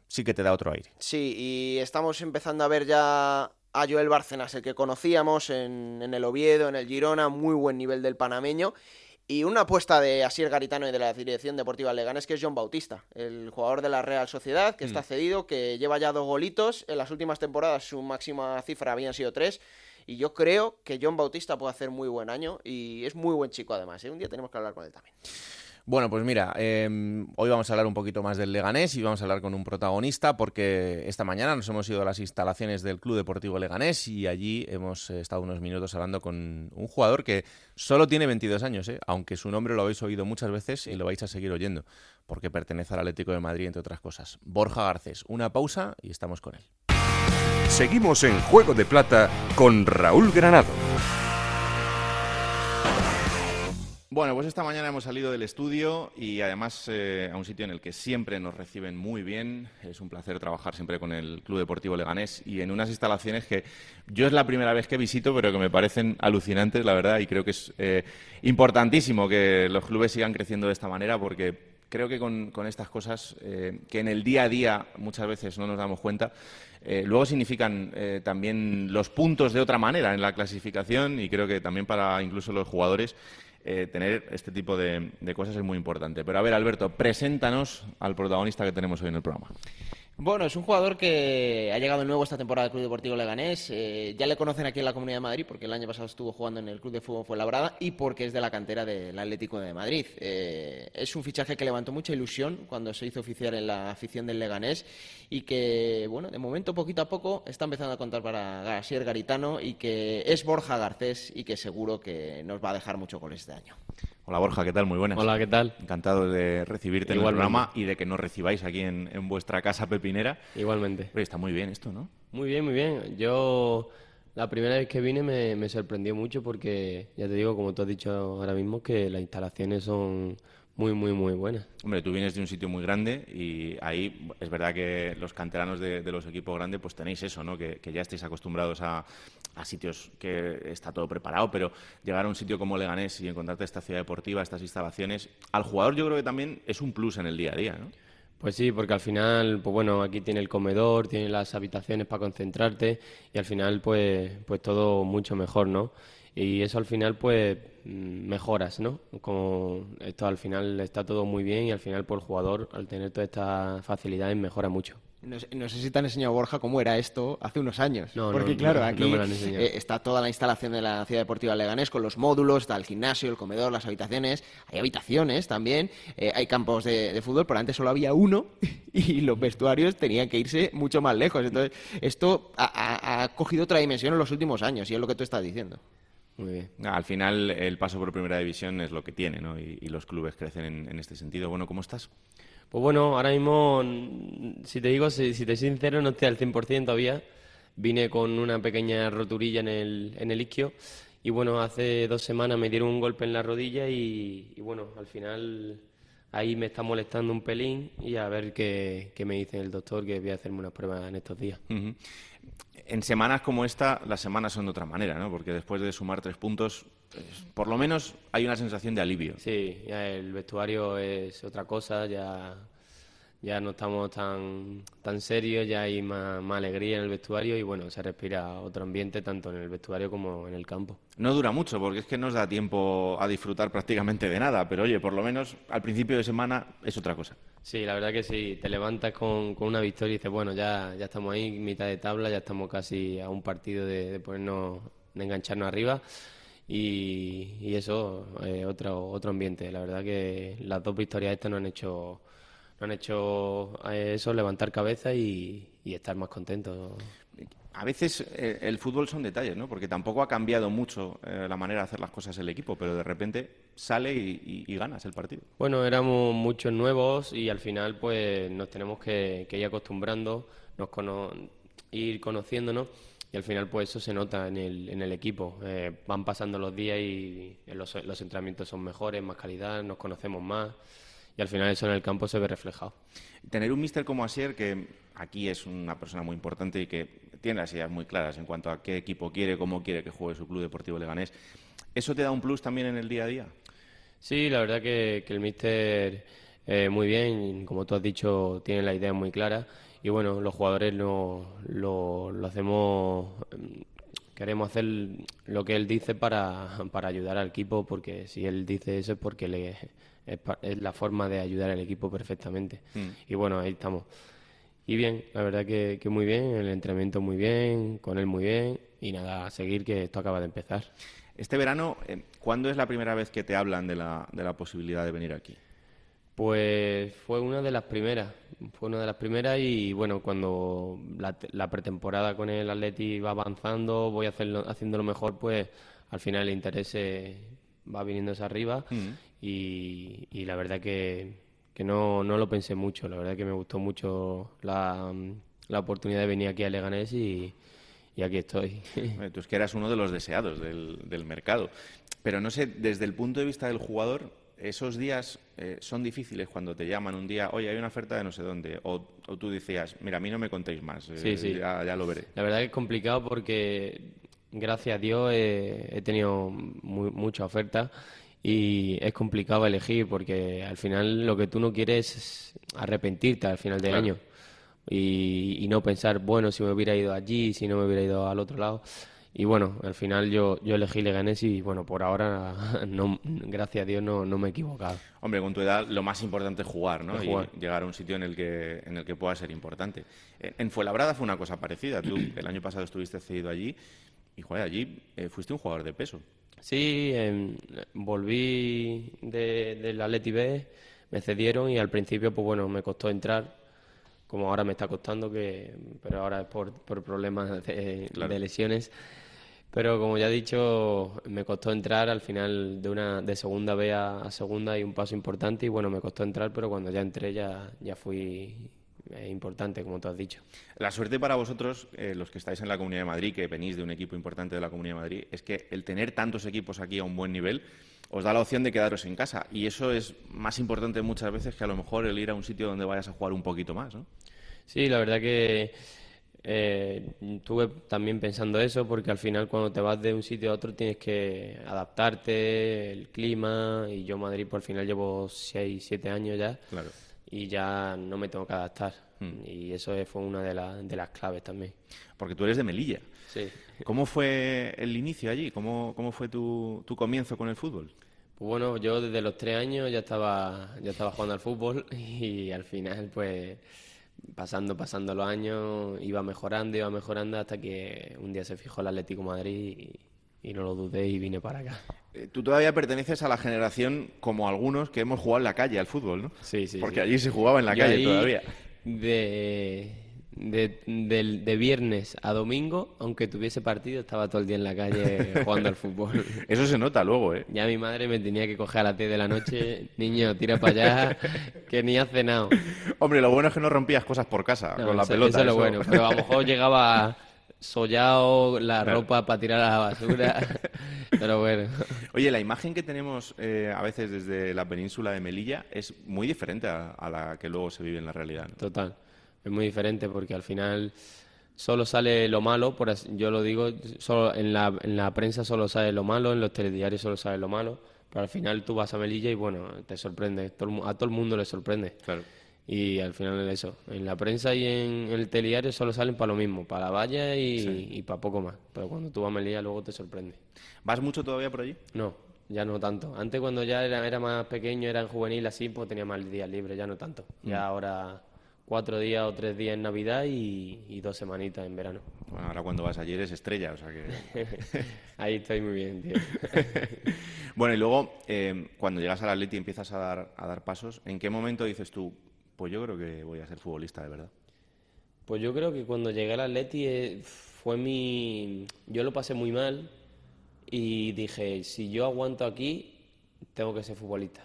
sí que te da otro aire. Sí, y estamos empezando a ver ya a Joel Bárcenas, el que conocíamos en, en el Oviedo, en el Girona, muy buen nivel del panameño. Y una apuesta de Asier Garitano y de la Dirección Deportiva Leganés, que es John Bautista, el jugador de la Real Sociedad, que está Mm. cedido, que lleva ya dos golitos. En las últimas temporadas su máxima cifra habían sido tres. Y yo creo que John Bautista puede hacer muy buen año y es muy buen chico además. ¿eh? Un día tenemos que hablar con él también. Bueno, pues mira, eh, hoy vamos a hablar un poquito más del Leganés y vamos a hablar con un protagonista porque esta mañana nos hemos ido a las instalaciones del Club Deportivo Leganés y allí hemos eh, estado unos minutos hablando con un jugador que solo tiene 22 años, ¿eh? aunque su nombre lo habéis oído muchas veces y lo vais a seguir oyendo porque pertenece al Atlético de Madrid, entre otras cosas. Borja Garcés, una pausa y estamos con él. Seguimos en Juego de Plata con Raúl Granado. Bueno, pues esta mañana hemos salido del estudio y además eh, a un sitio en el que siempre nos reciben muy bien. Es un placer trabajar siempre con el Club Deportivo Leganés y en unas instalaciones que yo es la primera vez que visito, pero que me parecen alucinantes, la verdad, y creo que es eh, importantísimo que los clubes sigan creciendo de esta manera porque creo que con, estas cosas eh, que en el día a día muchas veces no nos damos cuenta, luego significan también los puntos de otra manera en la clasificación y creo que también para incluso los jugadores eh, tener este tipo de, cosas es muy importante. Pero a ver, Alberto, preséntanos al protagonista que tenemos hoy en el programa. Bueno, es un jugador que ha llegado nuevo esta temporada al Club Deportivo Leganés. Eh, ya le conocen aquí en la Comunidad de Madrid porque el año pasado estuvo jugando en el Club de Fútbol Fuenlabrada y porque es de la cantera del Atlético de Madrid. Eh, es un fichaje que levantó mucha ilusión cuando se hizo oficial en la afición del Leganés y que, bueno, de momento poquito a poco está empezando a contar para García Garitano y que es Borja Garcés y que seguro que nos va a dejar mucho goles este año. Hola Borja, ¿qué tal? Muy buenas. Hola, ¿qué tal? Encantado de recibirte en el programa y de que nos recibáis aquí en, en vuestra casa pepinera. Igualmente. Está muy bien esto, ¿no? Muy bien, muy bien. Yo la primera vez que vine me, me sorprendió mucho porque, ya te digo, como tú has dicho ahora mismo, que las instalaciones son muy, muy, muy buenas. Hombre, tú vienes de un sitio muy grande y ahí es verdad que los canteranos de, de los equipos grandes pues tenéis eso, ¿no? Que, que ya estáis acostumbrados a, a sitios que está todo preparado, pero llegar a un sitio como Leganés y encontrarte esta ciudad deportiva, estas instalaciones, al jugador yo creo que también es un plus en el día a día, ¿no? Pues sí, porque al final, pues bueno, aquí tiene el comedor, tiene las habitaciones para concentrarte y al final, pues, pues todo mucho mejor, ¿no? Y eso al final, pues, mm, mejoras, ¿no? Como esto al final está todo muy bien y al final, pues el jugador, al tener todas estas facilidades, mejora mucho. No sé, no sé si te han enseñado, Borja, cómo era esto hace unos años. No, Porque, no, claro, aquí eh, está toda la instalación de la Ciudad Deportiva Leganés con los módulos, está el gimnasio, el comedor, las habitaciones. Hay habitaciones también, eh, hay campos de, de fútbol, pero antes solo había uno y los vestuarios tenían que irse mucho más lejos. Entonces, esto ha, ha- ha cogido otra dimensión en los últimos años y es lo que tú estás diciendo. Muy bien. Ah, Al final, el paso por primera división es lo que tiene, ¿no? Y, y los clubes crecen en, en este sentido. Bueno, ¿cómo estás? Pues bueno, ahora mismo, si te digo, si, si te soy sincero, no estoy al 100% todavía. Vine con una pequeña roturilla en el, en el isquio y bueno, hace dos semanas me dieron un golpe en la rodilla y, y bueno, al final ahí me está molestando un pelín y a ver qué, qué me dice el doctor, que voy a hacerme unas pruebas en estos días. Ujú. En semanas como esta, las semanas son de otra manera, ¿no? Porque después de sumar tres puntos, pues, por lo menos hay una sensación de alivio. Sí, ya el vestuario es otra cosa, ya, ya no estamos tan, tan serios, ya hay más, más alegría en el vestuario y bueno, se respira otro ambiente tanto en el vestuario como en el campo. No dura mucho, porque es que no os da tiempo a disfrutar prácticamente de nada, pero oye, por lo menos al principio de semana es otra cosa. Sí, la verdad que sí, te levantas con, con una victoria y dices, bueno, ya, ya estamos ahí, mitad de tabla, ya estamos casi a un partido de, ponernos, de engancharnos arriba. Y, y eso, eh, otro, otro ambiente. La verdad que las dos victorias estas nos han hecho, nos han hecho eh, eso, levantar cabeza y, y estar más contentos. A veces eh, el fútbol son detalles, ¿no? Porque tampoco ha cambiado mucho eh, la manera de hacer las cosas el equipo, pero de repente sale y, y- y ganas el partido. Bueno, éramos muchos nuevos y al final pues nos tenemos que, que ir acostumbrando, nos cono- ir conociéndonos y al final pues eso se nota en el, en el equipo. Eh, van pasando los días y los, los entrenamientos son mejores, más calidad, nos conocemos más y al final eso en el campo se ve reflejado. Tener un míster como Asier, que aquí es una persona muy importante y que tiene las ideas muy claras en cuanto a qué equipo quiere, cómo quiere que juegue su club deportivo leganés, ¿eso te da un plus también en el día a día? Sí, la verdad que, que el míster eh, muy bien, como tú has dicho, tiene la idea muy clara y bueno, los jugadores no, lo, lo hacemos, mm, queremos hacer lo que él dice para, para ayudar al equipo porque si él dice eso es porque le, es, es la forma de ayudar al equipo perfectamente Mm. y bueno, ahí estamos. Y bien, la verdad que, que muy bien, el entrenamiento muy bien, con él muy bien y nada, a seguir que esto acaba de empezar. Este verano, eh, ¿cuándo es la primera vez que te hablan de la, de la posibilidad de venir aquí? Pues fue una de las primeras, fue una de las primeras y bueno, cuando la, la pretemporada con el Atleti va avanzando, voy hacerlo, haciéndolo mejor, pues al final el interés eh, va viniéndose arriba Mm. y, y la verdad que, que no, no lo pensé mucho, la verdad que me gustó mucho la, la oportunidad de venir aquí a Leganés y, y aquí estoy. Tú es que eras uno de los deseados del, del mercado. Pero no sé, desde el punto de vista del jugador, esos días eh, son difíciles cuando te llaman un día, oye, hay una oferta de no sé dónde, o, o tú decías, mira, a mí no me contéis más, eh, Sí, sí. Ya, ya lo veré. La verdad que es complicado porque, gracias a Dios, eh, he tenido mu- mucha oferta y es complicado elegir porque al final lo que tú no quieres es arrepentirte al final del Claro. año y, y no pensar, bueno, si me hubiera ido allí, si no me hubiera ido al otro lado. Y bueno, al final yo, yo elegí Leganés y bueno, por ahora, no, gracias a Dios, no, no me he equivocado. Hombre, con tu edad lo más importante es jugar, ¿no? Es Y jugar. llegar a un sitio en el que en el que pueda ser importante. En, en Fuenlabrada fue una cosa parecida. Tú el año pasado estuviste cedido allí y joder, allí eh, fuiste un jugador de peso. Sí, em, volví de, del Atleti B, me cedieron y al principio, pues bueno, me costó entrar, como ahora me está costando, que, pero ahora es por, por problemas de, Claro. de lesiones. Pero como ya he dicho, me costó entrar al final de una de segunda B a, a segunda y un paso importante y bueno, me costó entrar, pero cuando ya entré ya, ya fui eh, importante, como tú has dicho. La suerte para vosotros, eh, los que estáis en la Comunidad de Madrid, que venís de un equipo importante de la Comunidad de Madrid, es que el tener tantos equipos aquí a un buen nivel os da la opción de quedaros en casa. Y eso es más importante muchas veces que a lo mejor el ir a un sitio donde vayas a jugar un poquito más, ¿no? Sí, la verdad que eh, estuve también pensando eso, porque al final cuando te vas de un sitio a otro tienes que adaptarte, el clima, y yo Madrid por al final llevo 6, 7 años ya, Claro. Y ya no me tengo que adaptar, y eso fue una de, la- de las claves también. Porque tú eres de Melilla. Sí. ¿Cómo fue el inicio allí? ¿Cómo, cómo fue tu, tu comienzo con el fútbol? Pues bueno, yo desde los tres años ya estaba, ya estaba jugando al fútbol y al final, pues, pasando, pasando los años, iba mejorando, iba mejorando hasta que un día se fijó el Atlético de Madrid y, no lo dudé y vine para acá. Eh, Tú todavía perteneces a la generación, como algunos, que hemos jugado en la calle al fútbol, ¿no? Sí, sí. Porque sí. allí se jugaba en la Yo calle todavía. De, de, viernes a domingo, aunque tuviese partido, estaba todo el día en la calle jugando al fútbol. Eso se nota luego, ¿eh? Ya mi madre me tenía que coger a las 10 de la noche, niño, tira para allá, que ni has cenado. Hombre, lo bueno es que no rompías cosas por casa, No, con la eso- pelota. Eso es lo eso- bueno, pero a lo mejor llegaba sollado, la Claro. ropa para tirar a la basura, pero bueno. Oye, la imagen que tenemos eh, a veces desde la península de Melilla es muy diferente a, a la que luego se vive en la realidad. ¿no? Total. Es muy diferente porque al final solo sale lo malo, por así- yo lo digo, solo en la, en la prensa solo sale lo malo, en los telediarios solo sale lo malo, pero al final tú vas a Melilla y bueno, te sorprende, a todo el mundo le sorprende. Claro. Y al final es eso, en la prensa y en el telediario solo salen para lo mismo, para la valla y, y para poco más, pero cuando tú vas a Melilla luego te sorprende. ¿Vas mucho todavía por allí? No, ya no tanto. Antes cuando ya era, era más pequeño, era en juvenil así, pues tenía más días libres, ya no tanto. Ya Mm. ahora cuatro días o tres días en Navidad y, y dos semanitas en verano. Bueno, ahora cuando vas allí eres estrella, o sea que... Ahí estoy muy bien, tío. bueno, y luego, eh, cuando llegas al Atleti y empiezas a dar, a dar pasos, ¿en qué momento dices tú, pues yo creo que voy a ser futbolista de verdad? Pues yo creo que cuando llegué al Atleti eh, fue mi... Yo lo pasé muy mal y dije, si yo aguanto aquí, tengo que ser futbolista.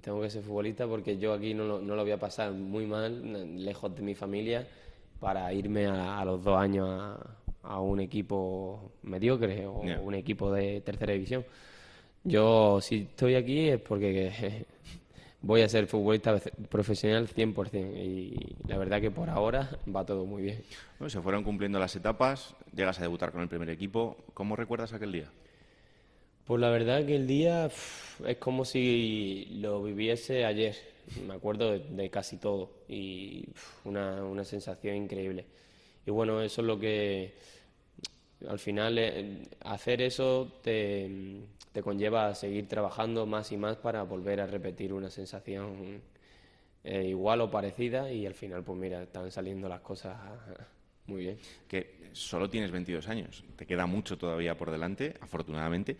Tengo que ser futbolista porque yo aquí no lo, no lo voy a pasar muy mal, lejos de mi familia, para irme a, a los dos años a, a un equipo mediocre o Ya. un equipo de tercera división. Yo, si estoy aquí es porque voy a ser futbolista profesional 100% y la verdad que por ahora va todo muy bien. Bueno, se fueron cumpliendo las etapas, llegas a debutar con el primer equipo. ¿Cómo recuerdas aquel día? Pues la verdad que el día es como si lo viviese ayer. Me acuerdo de, de casi todo y una, una sensación increíble. Y bueno, eso es lo que al final eh, hacer eso te, conlleva a seguir trabajando más y más para volver a repetir una sensación eh, igual o parecida y al final pues mira, están saliendo las cosas muy bien. Que solo tienes 22 años, te queda mucho todavía por delante, afortunadamente,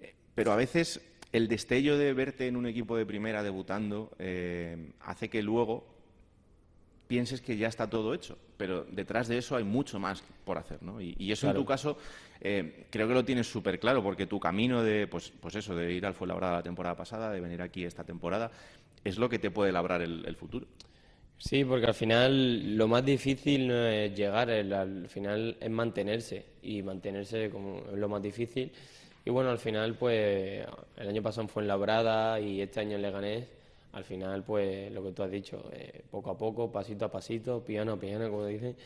Eh, pero a veces el destello de verte en un equipo de primera debutando hace que luego pienses que ya está todo hecho, pero detrás de eso hay mucho más por hacer, ¿no? Y, y eso en tu caso eh, creo que lo tienes súper claro, porque tu camino de, pues, pues eso, de ir al Fuenlabrada la temporada pasada, de venir aquí esta temporada, es lo que te puede labrar el, el futuro. Sí, porque al final lo más difícil no es llegar, el- al final es mantenerse y mantenerse como es lo más difícil. Y bueno, al final pues el año pasado en Fuenlabrada y este año en Leganés, al final pues lo que tú has dicho, eh, poco a poco, pasito a pasito, piano a piano, como dicen.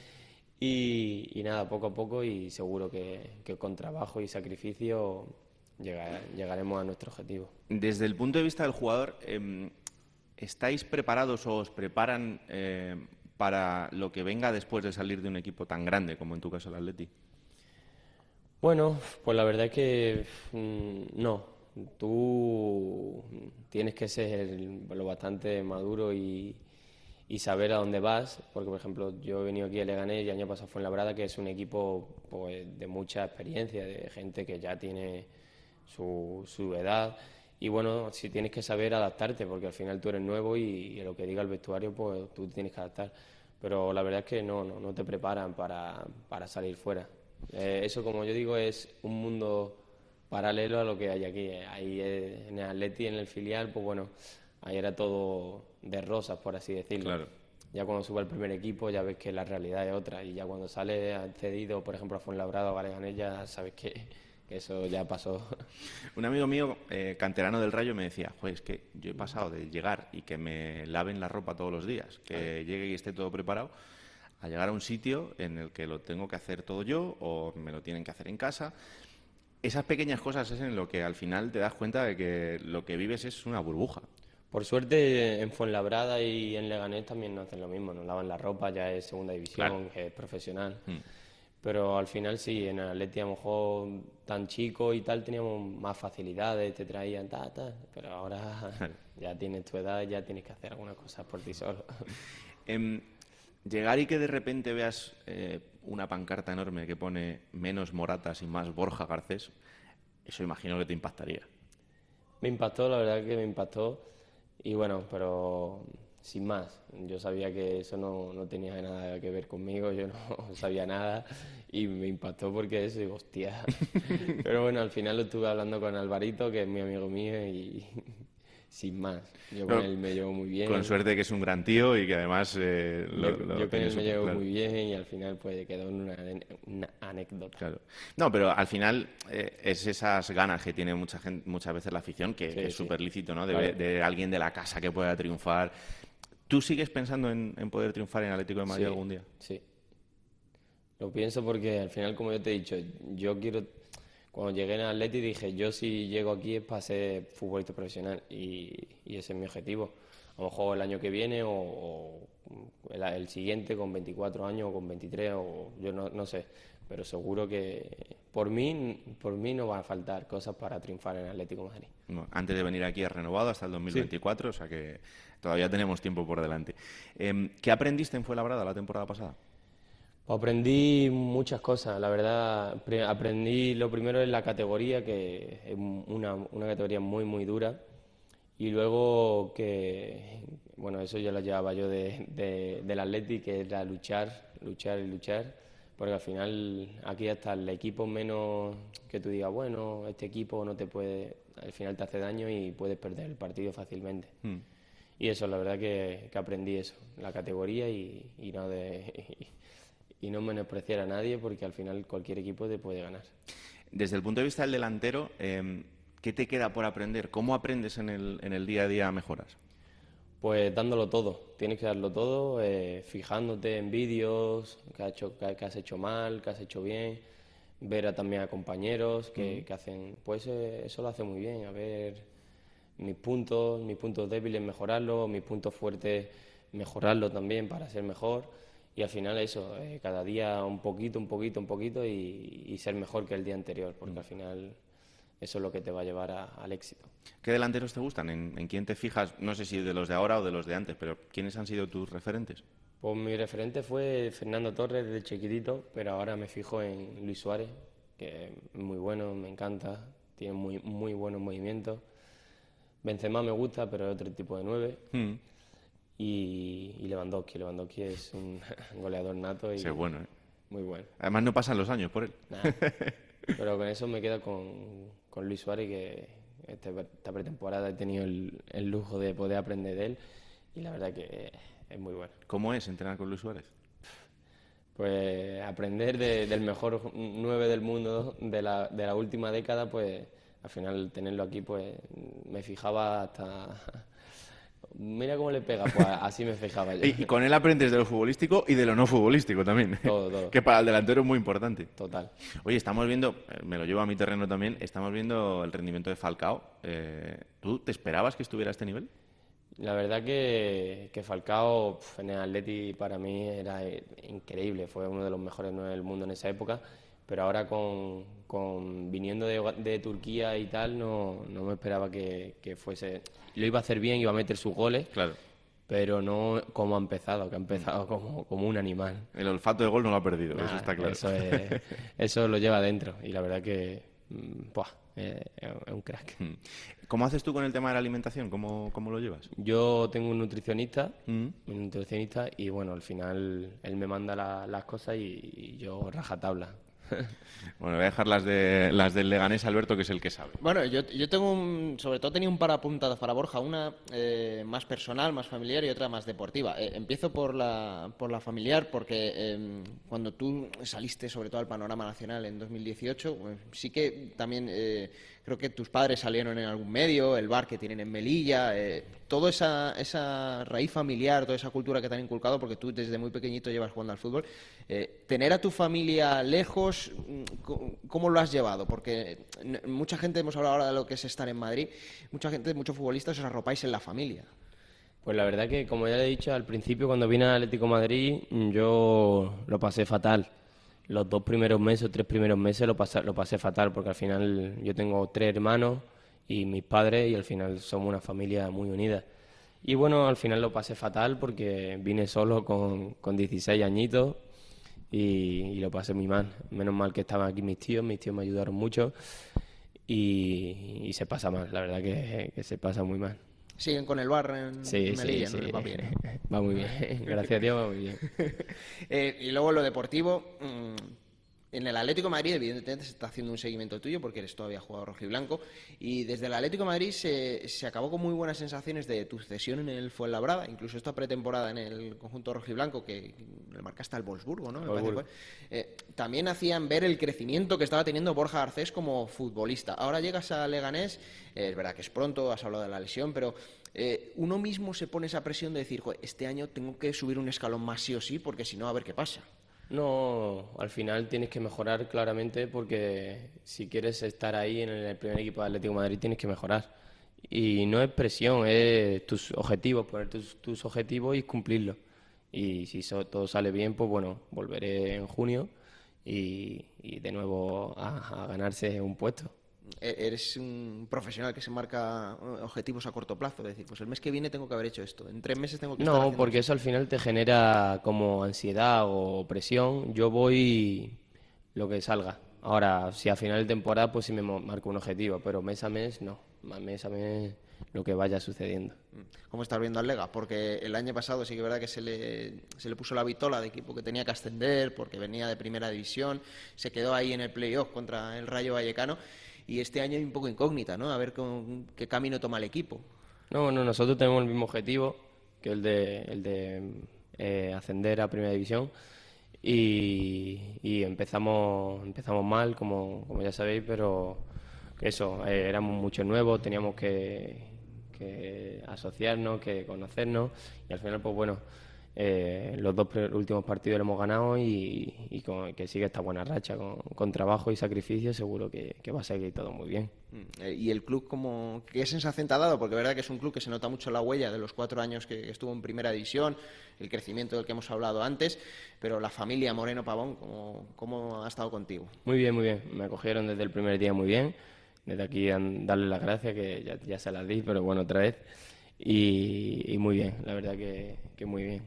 Y, y nada, poco a poco y seguro que, que con trabajo y sacrificio llega- llegaremos a nuestro objetivo. Desde el punto de vista del jugador, em, ¿estáis preparados o os preparan eh, para lo que venga después de salir de un equipo tan grande como en tu caso el Atleti? Bueno, pues la verdad es que mm, no. Tú tienes que ser lo bastante maduro y, y saber a dónde vas, porque por ejemplo yo he venido aquí a Leganés y el año pasado fue en Labrada, que es un equipo pues, de mucha experiencia, de gente que ya tiene su, su edad. Y bueno, si tienes que saber adaptarte, porque al final tú eres nuevo y, y lo que diga el vestuario, pues tú tienes que adaptar. Pero la verdad es que no, no, te preparan para, para salir fuera. Eh, eso, como yo digo, es un mundo paralelo a lo que hay aquí. Ahí eh, en el Atleti, en el filial, pues bueno, ahí era todo de rosas, por así decirlo. Claro. Ya cuando sube al primer equipo ya ves que la realidad es otra y ya cuando sale cedido, por ejemplo, a Fuenlabrada o a Leganés, ya sabes que, que eso ya pasó. Un amigo mío, eh, canterano del Rayo, me decía, Joder, es que yo he pasado de llegar y que me laven la ropa todos los días, que llegue y esté todo preparado, a llegar a un sitio en el que lo tengo que hacer todo yo o me lo tienen que hacer en casa. Esas pequeñas cosas es en lo que al final te das cuenta de que lo que vives es una burbuja. Por suerte en Fuenlabrada y en Leganés también no hacen lo mismo, nos lavan la ropa, ya es segunda división, Claro. que es profesional. Mm. Pero al final sí, en Atleti a lo mejor tan chico y tal teníamos más facilidades, te traían ta, ta, pero ahora ya tienes tu edad, ya tienes que hacer algunas cosas por ti solo. Em, llegar y que de repente veas eh, una pancarta enorme que pone menos Moratas y más Borja Garcés, eso imagino que te impactaría. Me impactó, la verdad que me impactó. Y bueno, pero sin más. Yo sabía que eso no, no tenía nada que ver conmigo, yo no sabía nada. Y me impactó porque eso, digo, hostia. Pero bueno, al final lo estuve hablando con Alvarito, que es mi amigo mío, y sin más. Yo con Bueno, él me llevo muy bien. Con suerte que es un gran tío y que además eh, lo, yo, lo yo con él me llevo claro. muy bien y al final pues quedó en una, una anécdota. Claro. No, pero al final eh, es esas ganas que tiene mucha gente, muchas veces la afición, que, Sí, que es sí. súper lícito, ¿no? De, Claro. de alguien de la casa que pueda triunfar. ¿Tú sigues pensando en, en poder triunfar en Atlético de Madrid Sí, algún día? Sí. Lo pienso porque al final, como yo te he dicho, yo quiero. Cuando llegué en Atleti dije, yo si llego aquí es para ser futbolista profesional y, y ese es mi objetivo. A lo mejor el año que viene o, o el, el siguiente con 24 años o con 23 o yo no, no sé. Pero seguro que por mí, por mí no van a faltar cosas para triunfar en Atlético de Madrid. Bueno, antes de venir aquí has renovado hasta el 2024, o sea que todavía tenemos tiempo por delante. Em, ¿Qué aprendiste en Fuenlabrada la temporada pasada? Aprendí muchas cosas, la verdad. Pre- Aprendí lo primero en la categoría, que es una, una categoría muy, muy dura. Y luego que, bueno, eso ya lo llevaba yo de, de- del Atleti, que era luchar, luchar y luchar. Porque al final aquí hasta el equipo menos que tú digas, bueno, este equipo no te puede, al final te hace daño y puedes perder el partido fácilmente. Hmm. Y eso, la verdad que, que aprendí eso, la categoría y, y no de y no menospreciar a nadie porque al final cualquier equipo te puede ganar. Desde el punto de vista del delantero, em, ¿qué te queda por aprender? ¿Cómo aprendes en el, en el día a día mejoras? Pues dándolo todo, tienes que darlo todo, eh, fijándote en vídeos, que, has hecho, que, has hecho mal, que has hecho bien, ver a, también a compañeros que, Ujú. que hacen, pues eh, eso lo hace muy bien, a ver mis puntos, mis puntos débiles mejorarlo, mis puntos fuertes mejorarlo también para ser mejor y al final eso, eh, cada día un poquito, un poquito, un poquito y, y ser mejor que el día anterior, porque al final eso es lo que te va a llevar a- al éxito. ¿Qué delanteros te gustan? ¿En, en quién te fijas? No sé si de los de ahora o de los de antes, pero ¿quiénes han sido tus referentes? Pues mi referente fue Fernando Torres desde chiquitito, pero ahora me fijo en Luis Suárez, que es muy bueno, me encanta, tiene muy, muy buenos movimientos. Benzema me gusta, pero es otro tipo de nueve. Mm. Y, y Lewandowski, Lewandowski es un goleador nato y es bueno, ¿eh? muy bueno. Además no pasan los años por él. Nada. Pero con eso me quedo con, con Luis Suárez, que este- esta pretemporada he tenido el, el lujo de poder aprender de él. Y la verdad que es muy bueno. ¿Cómo es entrenar con Luis Suárez? Pues aprender de- del mejor nueve del mundo de la, de la última década, pues al final tenerlo aquí, pues me fijaba hasta... Mira cómo le pega, pues así me fijaba yo. Y, y con él aprendes de lo futbolístico y de lo no futbolístico también. Todo, todo. que para el delantero es muy importante. Total. Oye, estamos viendo, eh, me lo llevo a mi terreno también, estamos viendo el rendimiento de Falcao. Eh, ¿Tú te esperabas que estuviera a este nivel? La verdad que, que Falcao pf, en el Atleti para mí era eh, increíble, fue uno de los mejores nueve del mundo en esa época, pero ahora con, con viniendo de, de Turquía y tal, no, no me esperaba que, que fuese... Lo iba a hacer bien, iba a meter sus goles, Claro. pero no como ha empezado, que ha empezado como, como un animal. El olfato de gol no lo ha perdido, eso Nada, está claro. Eso, es- eso lo lleva dentro y la verdad que mm, buah, eh, es un crack. ¿Cómo haces tú con el tema de la alimentación? ¿Cómo, cómo lo llevas? Yo tengo un nutricionista, Mm. un nutricionista y bueno, al final él me manda la- las cosas y, y yo rajatabla. Bueno, voy a dejar las, de, las del Leganés, Alberto, que es el que sabe. Bueno, yo, yo tengo un, sobre todo tenía un par apuntadas para Borja, una eh, más personal, más familiar y otra más deportiva. Eh, empiezo por la, por la familiar porque eh, cuando tú saliste sobre todo al panorama nacional en 2018, pues, sí que también eh, creo que tus padres salieron en algún medio, el bar que tienen en Melilla, eh, toda esa, esa raíz familiar, toda esa cultura que te han inculcado, porque tú desde muy pequeñito llevas jugando al fútbol, eh, tener a tu familia lejos, mm, ¿cómo lo has llevado? Porque mucha gente, hemos hablado ahora de lo que es estar en Madrid, mucha gente, muchos futbolistas os arropáis en la familia. Pues la verdad que, como ya le he dicho al principio, cuando vine al Atlético Madrid, yo lo pasé fatal. Los dos primeros meses tres primeros meses lo pasé, lo pasé fatal, porque al final yo tengo tres hermanos y mis padres, y al final somos una familia muy unida. Y bueno, al final lo pasé fatal porque vine solo con, con 16 añitos y, lo pasé muy mal. Menos mal que estaban aquí mis tíos, mis tíos me ayudaron mucho y, se pasa mal, la verdad que se pasa muy mal. Siguen con el bar en, Sí, en Melilla, sí. ¿no? Les va bien. Va muy bien. Gracias a Dios, va muy bien. Eh, y luego lo deportivo. mm, en el Atlético de Madrid, evidentemente, se está haciendo un seguimiento tuyo porque eres todavía jugador rojiblanco. Y desde el Atlético de Madrid se, se acabó con muy buenas sensaciones de tu cesión en el Fuenlabrada, incluso esta pretemporada en el conjunto rojiblanco que le marcaste al Wolfsburgo, ¿no? Me parece que. Eh, también hacían ver el crecimiento que estaba teniendo Borja Garcés como futbolista. Ahora llegas a Leganés, eh, es verdad que es pronto, has hablado de la lesión, pero eh, uno mismo se pone esa presión de decir, "Joder, este año tengo que subir un escalón más sí o sí, porque si no, a ver qué pasa. No, al final tienes que mejorar claramente porque si quieres estar ahí en el primer equipo de Atlético Madrid tienes que mejorar. Y no es presión, es tus objetivos, poner tus, tus objetivos y cumplirlos. Y si todo sale bien, pues bueno, volveré en junio y, de nuevo a ganarse un puesto. E- Eres un profesional que se marca eh, objetivos a corto plazo, es decir, pues el mes que viene tengo que haber hecho esto, en tres meses tengo que estar No, haciendo porque esto. eso al final te genera como ansiedad o presión. Yo voy lo que salga. Ahora, si a final de temporada, pues sí me marco un objetivo, pero mes a mes no. Mes a mes lo que vaya sucediendo. ¿Cómo estás viendo al Lega? Porque el año pasado sí que es verdad que se le, se le puso la vitola de equipo que tenía que ascender porque venía de primera división, se quedó ahí en el playoff contra el Rayo Vallecano y este año hay un poco incógnita, ¿no? A ver qué camino toma el equipo. No, no, nosotros tenemos el mismo objetivo que el de, el de eh, ascender a Primera División y, y empezamos, empezamos mal, como, como ya sabéis, pero eso, eh, éramos muchos nuevos, teníamos que, que asociarnos, que conocernos y al final, pues bueno, eh, los dos últimos partidos lo hemos ganado y, y con- que sigue esta buena racha con, con trabajo y sacrificio, seguro que, que va a seguir todo muy bien. Mm, eh, ¿Y el club como qué sensación te ha dado? Porque verdad que es un club que se nota mucho la huella de los cuatro años que estuvo en primera división, el crecimiento del que hemos hablado antes, pero la familia Moreno Pavón, ¿cómo, cómo ha estado contigo? Muy bien, muy bien. Me acogieron desde el primer día muy bien. Desde aquí darle las gracias, que ya, ya se las di, pero bueno, otra vez. Y, y muy bien, la verdad que, que muy bien.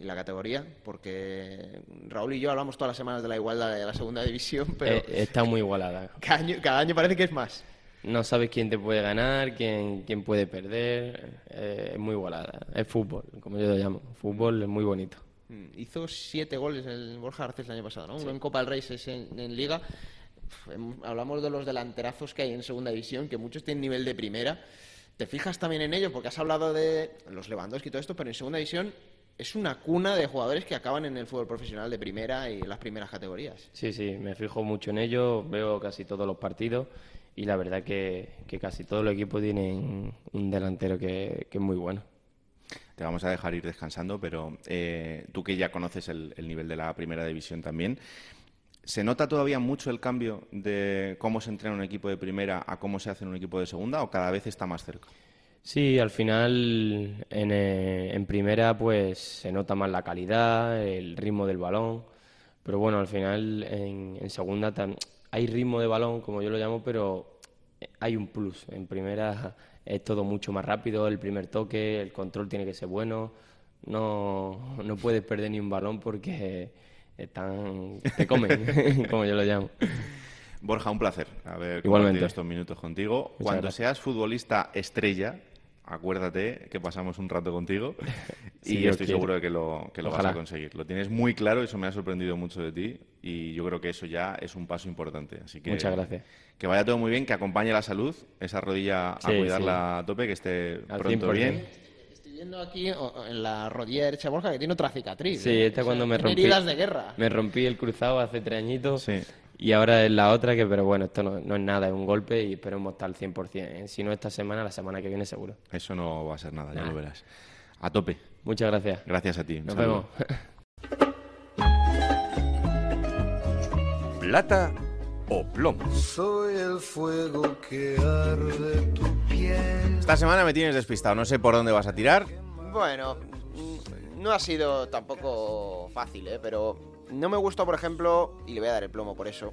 Y la categoría, porque Raúl y yo hablamos todas las semanas de la igualdad de la segunda división, pero Eh, está muy igualada. cada, año, cada año parece que es más. No sabes quién te puede ganar, quién, quién puede perder. eh, es muy igualada. Es fútbol, como yo lo llamo. Fútbol es muy bonito. Mm, Hizo siete goles el Borja Garcés el año pasado, ¿no? Uno en Copa del Rey, seis en, en Liga. Uf, hem- Hablamos de los delanterazos que hay en segunda división, que muchos tienen nivel de primera. te fijas también en ello, porque has hablado de los Lewandowski y todo esto, pero en segunda división es una cuna de jugadores que acaban en el fútbol profesional de primera y en las primeras categorías. Sí, sí, me fijo mucho en ello, veo casi todos los partidos y la verdad que, que casi todos los equipos tienen un delantero que, que es muy bueno. Te vamos a dejar ir descansando, pero eh, tú que ya conoces el, el nivel de la primera división también, ¿se nota todavía mucho el cambio de cómo se entrena un equipo de primera a cómo se hace en un equipo de segunda o cada vez está más cerca? Sí, al final en, eh, en primera pues se nota más la calidad, el ritmo del balón, pero bueno, al final en, en segunda hay ritmo de balón, como yo lo llamo, pero hay un plus. En primera es todo mucho más rápido, el primer toque, el control tiene que ser bueno, no, no puedes perder ni un balón porque están, te comen, como yo lo llamo. Borja, un placer haber Igualmente. estos minutos contigo. Muchas Cuando gracias. seas futbolista estrella, acuérdate que pasamos un rato contigo y estoy seguro de que lo, que lo vas a conseguir. Lo tienes muy claro, eso me ha sorprendido mucho de ti y yo creo que eso ya es un paso importante. Así que Muchas gracias. Que vaya todo muy bien, que acompañe la salud, esa rodilla a Sí, cuidarla a tope, que esté Al pronto 100%. bien. Estoy viendo aquí en la rodilla derecha de Borja que tiene otra cicatriz. Sí, ¿eh? esta O sea, cuando me rompí. heridas de guerra. Me rompí el cruzado hace tres añitos. Y ahora es la otra que, pero bueno, esto no, no es nada, es un golpe y esperemos estar al 100%. ¿eh? Si no esta semana, la semana que viene seguro. Eso no va a ser nada, ya Nah. lo verás. A tope. Muchas gracias. Gracias a ti. Nos Saludo. vemos. Plata o plomo. Soy el fuego que arde tu piel. Esta semana me tienes despistado, no sé por dónde vas a tirar. Bueno, mm, no ha sido tampoco fácil, ¿eh? pero no me gustó, por ejemplo, y le voy a dar el plomo por eso,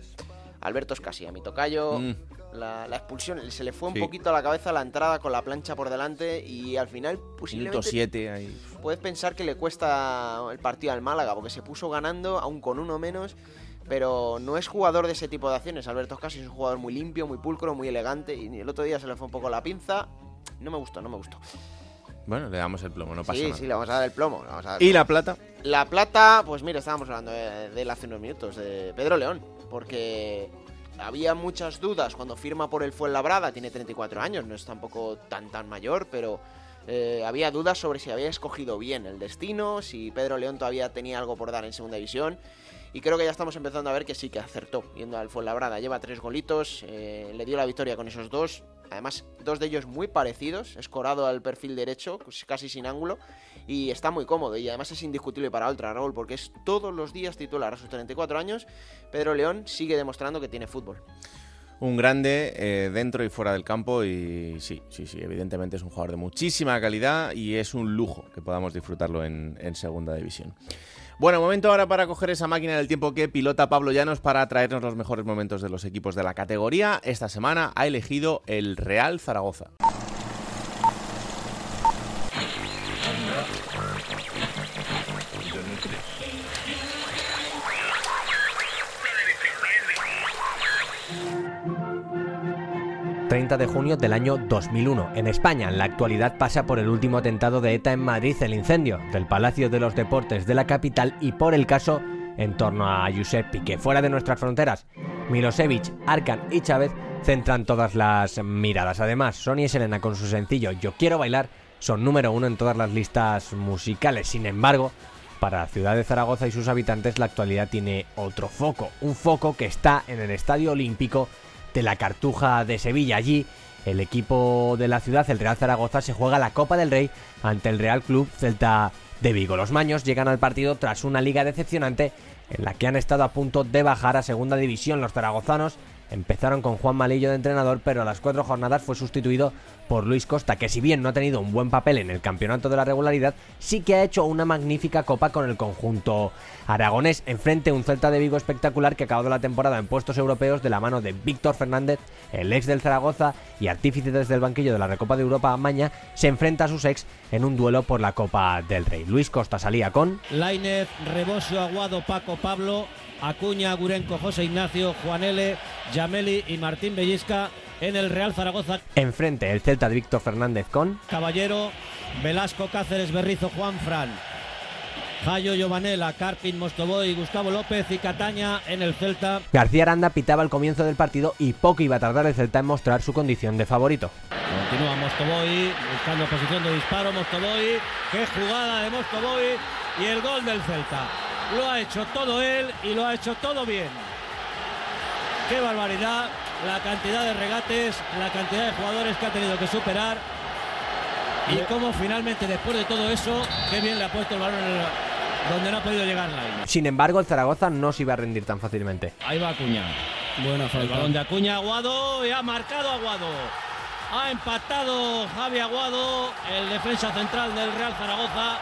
Alberto Escasi, a mi tocayo. Mm. La, la expulsión se le fue un Sí. poquito a la cabeza la entrada con la plancha por delante y al final posiblemente Minuto 7 ahí. puedes pensar que le cuesta el partido al Málaga porque se puso ganando aún con uno menos pero no es jugador de ese tipo de acciones Alberto Escasi es un jugador muy limpio muy pulcro muy elegante y el otro día se le fue un poco la pinza no me gustó no me gustó Bueno, le damos el plomo, no pasa sí nada. sí le vamos a dar el plomo le vamos a dar ¿Y el la plomo. plata? La plata, pues mira, estábamos hablando de, de él hace unos minutos, de Pedro León, porque había muchas dudas cuando firma por el Fuenlabrada, tiene 34 años, no es tampoco tan tan mayor, pero eh, había dudas sobre si había escogido bien el destino, si Pedro León todavía tenía algo por dar en segunda división. Y creo que ya estamos empezando a ver que sí que acertó yendo al Fuenlabrada. Lleva tres golitos, eh, le dio la victoria con esos dos. Además, dos de ellos muy parecidos, escorado al perfil derecho, pues casi sin ángulo. Y está muy cómodo. Y además es indiscutible para Ultra, Raúl, porque es todos los días titular a sus 34 años. Pedro León sigue demostrando que tiene fútbol. Un grande eh, dentro y fuera del campo y sí, sí, sí, evidentemente es un jugador de muchísima calidad y es un lujo que podamos disfrutarlo en, en segunda división. Bueno, momento ahora para coger esa máquina del tiempo que pilota Pablo Llanos para traernos los mejores momentos de los equipos de la categoría. Esta semana ha elegido el Real Zaragoza. 30 de junio del año 2001. En España, en la actualidad pasa por el último atentado de ETA en Madrid, el incendio del Palacio de los Deportes de la capital y por el caso en torno a Josep Piqué. Fuera de nuestras fronteras, Milosevic, Arkan y Chávez centran todas las miradas. Además, Sonia y Selena con su sencillo Yo quiero bailar son número uno en todas las listas musicales. Sin embargo, para la ciudad de Zaragoza y sus habitantes la actualidad tiene otro foco, un foco que está en el Estadio Olímpico de la Cartuja de Sevilla. Allí el equipo de la ciudad, el Real Zaragoza, se juega la Copa del Rey ante el Real Club Celta de Vigo. Los maños llegan al partido tras una liga decepcionante en la que han estado a punto de bajar a segunda división. Los zaragozanos empezaron con Juan Malillo de entrenador, pero a las cuatro jornadas fue sustituido por Luis Costa, que si bien no ha tenido un buen papel en el campeonato de la regularidad, sí que ha hecho una magnífica copa con el conjunto aragonés. Enfrente un Celta de Vigo espectacular que ha acabado la temporada en puestos europeos de la mano de Víctor Fernández, el ex del Zaragoza y artífice desde el banquillo de la Recopa de Europa Maña, se enfrenta a sus ex en un duelo por la Copa del Rey. Luis Costa salía con Lainez, Rebosio, Aguado, Paco, Pablo, Acuña, Gurenco, José Ignacio, Juan L., Yameli y Martín Bellisca en el Real Zaragoza. Enfrente el Celta de Víctor Fernández con Caballero, Velasco, Cáceres, Berrizo, Juan Fran. Jayo, Giovanella, Carpin, Mostoboy, Gustavo López y Cataña en el Celta. García Aranda pitaba el comienzo del partido y poco iba a tardar el Celta en mostrar su condición de favorito. Continúa Mostoboy buscando posición de disparo. Mostoboy. Qué jugada de Mostoboy. Y el gol del Celta. Lo ha hecho todo él y lo ha hecho todo bien. Qué barbaridad. La cantidad de regates, la cantidad de jugadores que ha tenido que superar. Y cómo finalmente, después de todo eso, qué bien le ha puesto el balón en el- donde no ha podido llegar la Sin embargo, el Zaragoza no se iba a rendir tan fácilmente. Ahí va Acuña. Buena El falta. balón de Acuña Aguado y ha marcado Aguado. Ha empatado Javi Aguado, el defensa central del Real Zaragoza.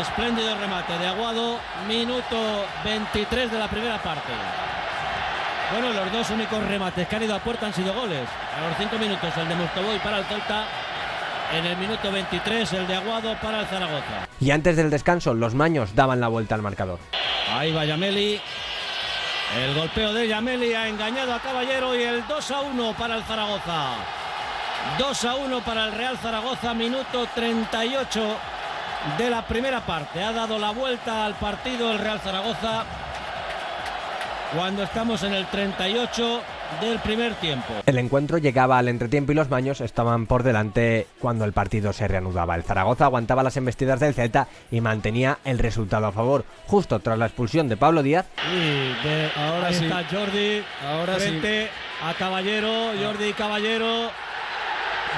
Espléndido remate de Aguado, minuto 23 de la primera parte. Bueno, los dos únicos remates que han ido a puerta han sido goles. A los 5 minutos el de Mostoboy para el Celta. En el minuto 23 el de Aguado para el Zaragoza. Y antes del descanso, los maños daban la vuelta al marcador. Ahí va Yameli. El golpeo de Yameli ha engañado a Caballero y el 2 a 1 para el Zaragoza. 2 a 1 para el Real Zaragoza, minuto 38 de la primera parte. Ha dado la vuelta al partido el Real Zaragoza cuando estamos en el 38 del primer tiempo. El encuentro llegaba al entretiempo y los maños estaban por delante cuando el partido se reanudaba. El Zaragoza aguantaba las embestidas del Celta y mantenía el resultado a favor. Justo tras la expulsión de Pablo Díaz, Y de- Ahora ahí sí. está Jordi Ahora sí. frente a Caballero, Jordi Caballero.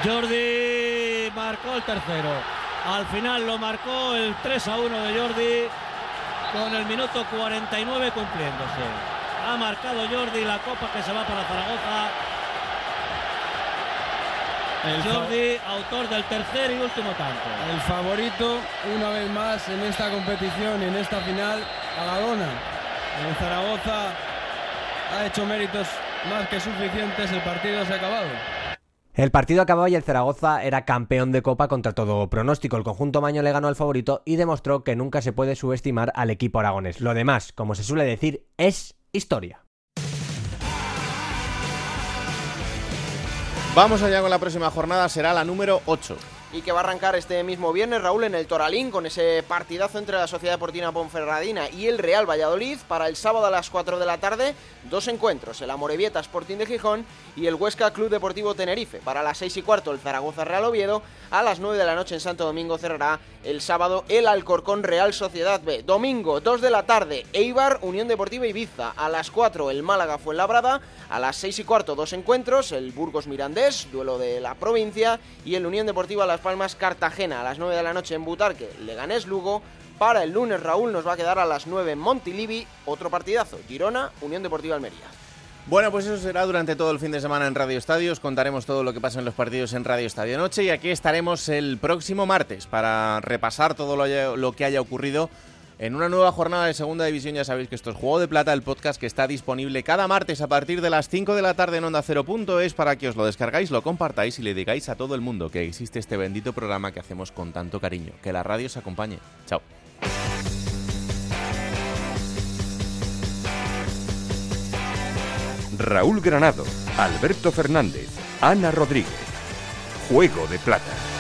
Jordi marcó el tercero. Al final lo marcó el 3 a 1 de Jordi con el minuto 49 cumpliéndose. Ha marcado Jordi la copa que se va para Zaragoza. El Jordi, autor del tercer y último tanto. El favorito, una vez más, en esta competición, en esta final, Aragona. El Zaragoza ha hecho méritos más que suficientes, el partido se ha acabado. el partido acababa y el Zaragoza era campeón de copa contra todo pronóstico. El conjunto maño le ganó al favorito y demostró que nunca se puede subestimar al equipo aragonés. Lo demás, como se suele decir, es historia. Vamos allá con la próxima jornada, será la número 8. Y que va a arrancar este mismo viernes, Raúl, en el Toralín, con ese partidazo entre la Sociedad Deportiva Ponferradina y el Real Valladolid. Para el sábado a las 4 de la tarde, dos encuentros, el Amorebieta Sporting de Gijón y el Huesca Club Deportivo Tenerife. Para las 6 y cuarto, el Zaragoza Real Oviedo. A las 9 de la noche en Santo Domingo cerrará el sábado el Alcorcón Real Sociedad B. Domingo, 2 de la tarde, Eibar Unión Deportiva Ibiza. A las 4, el Málaga Fuenlabrada. A las 6 y cuarto, dos encuentros, el Burgos Mirandés, duelo de la provincia, y el Unión Deportiva Palmas Cartagena. A las 9 de la noche en Butarque, Leganés Lugo. Para el lunes, Raúl, nos va a quedar a las 9 en Montilivi, otro partidazo, Girona, Unión Deportiva Almería. Bueno, pues eso será durante todo el fin de semana en Radio Estadio. Os contaremos todo lo que pasa en los partidos en Radio Estadio Noche y aquí estaremos el próximo martes para repasar todo lo que haya ocurrido en una nueva jornada de Segunda División. Ya sabéis que esto es Juego de Plata, el podcast que está disponible cada martes a partir de las 5 de la tarde en Onda es para que os lo descargáis, lo compartáis y le digáis a todo el mundo que existe este bendito programa que hacemos con tanto cariño. Que la radio os acompañe. Chao. Raúl Granado, Alberto Fernández, Ana Rodríguez. Juego de Plata.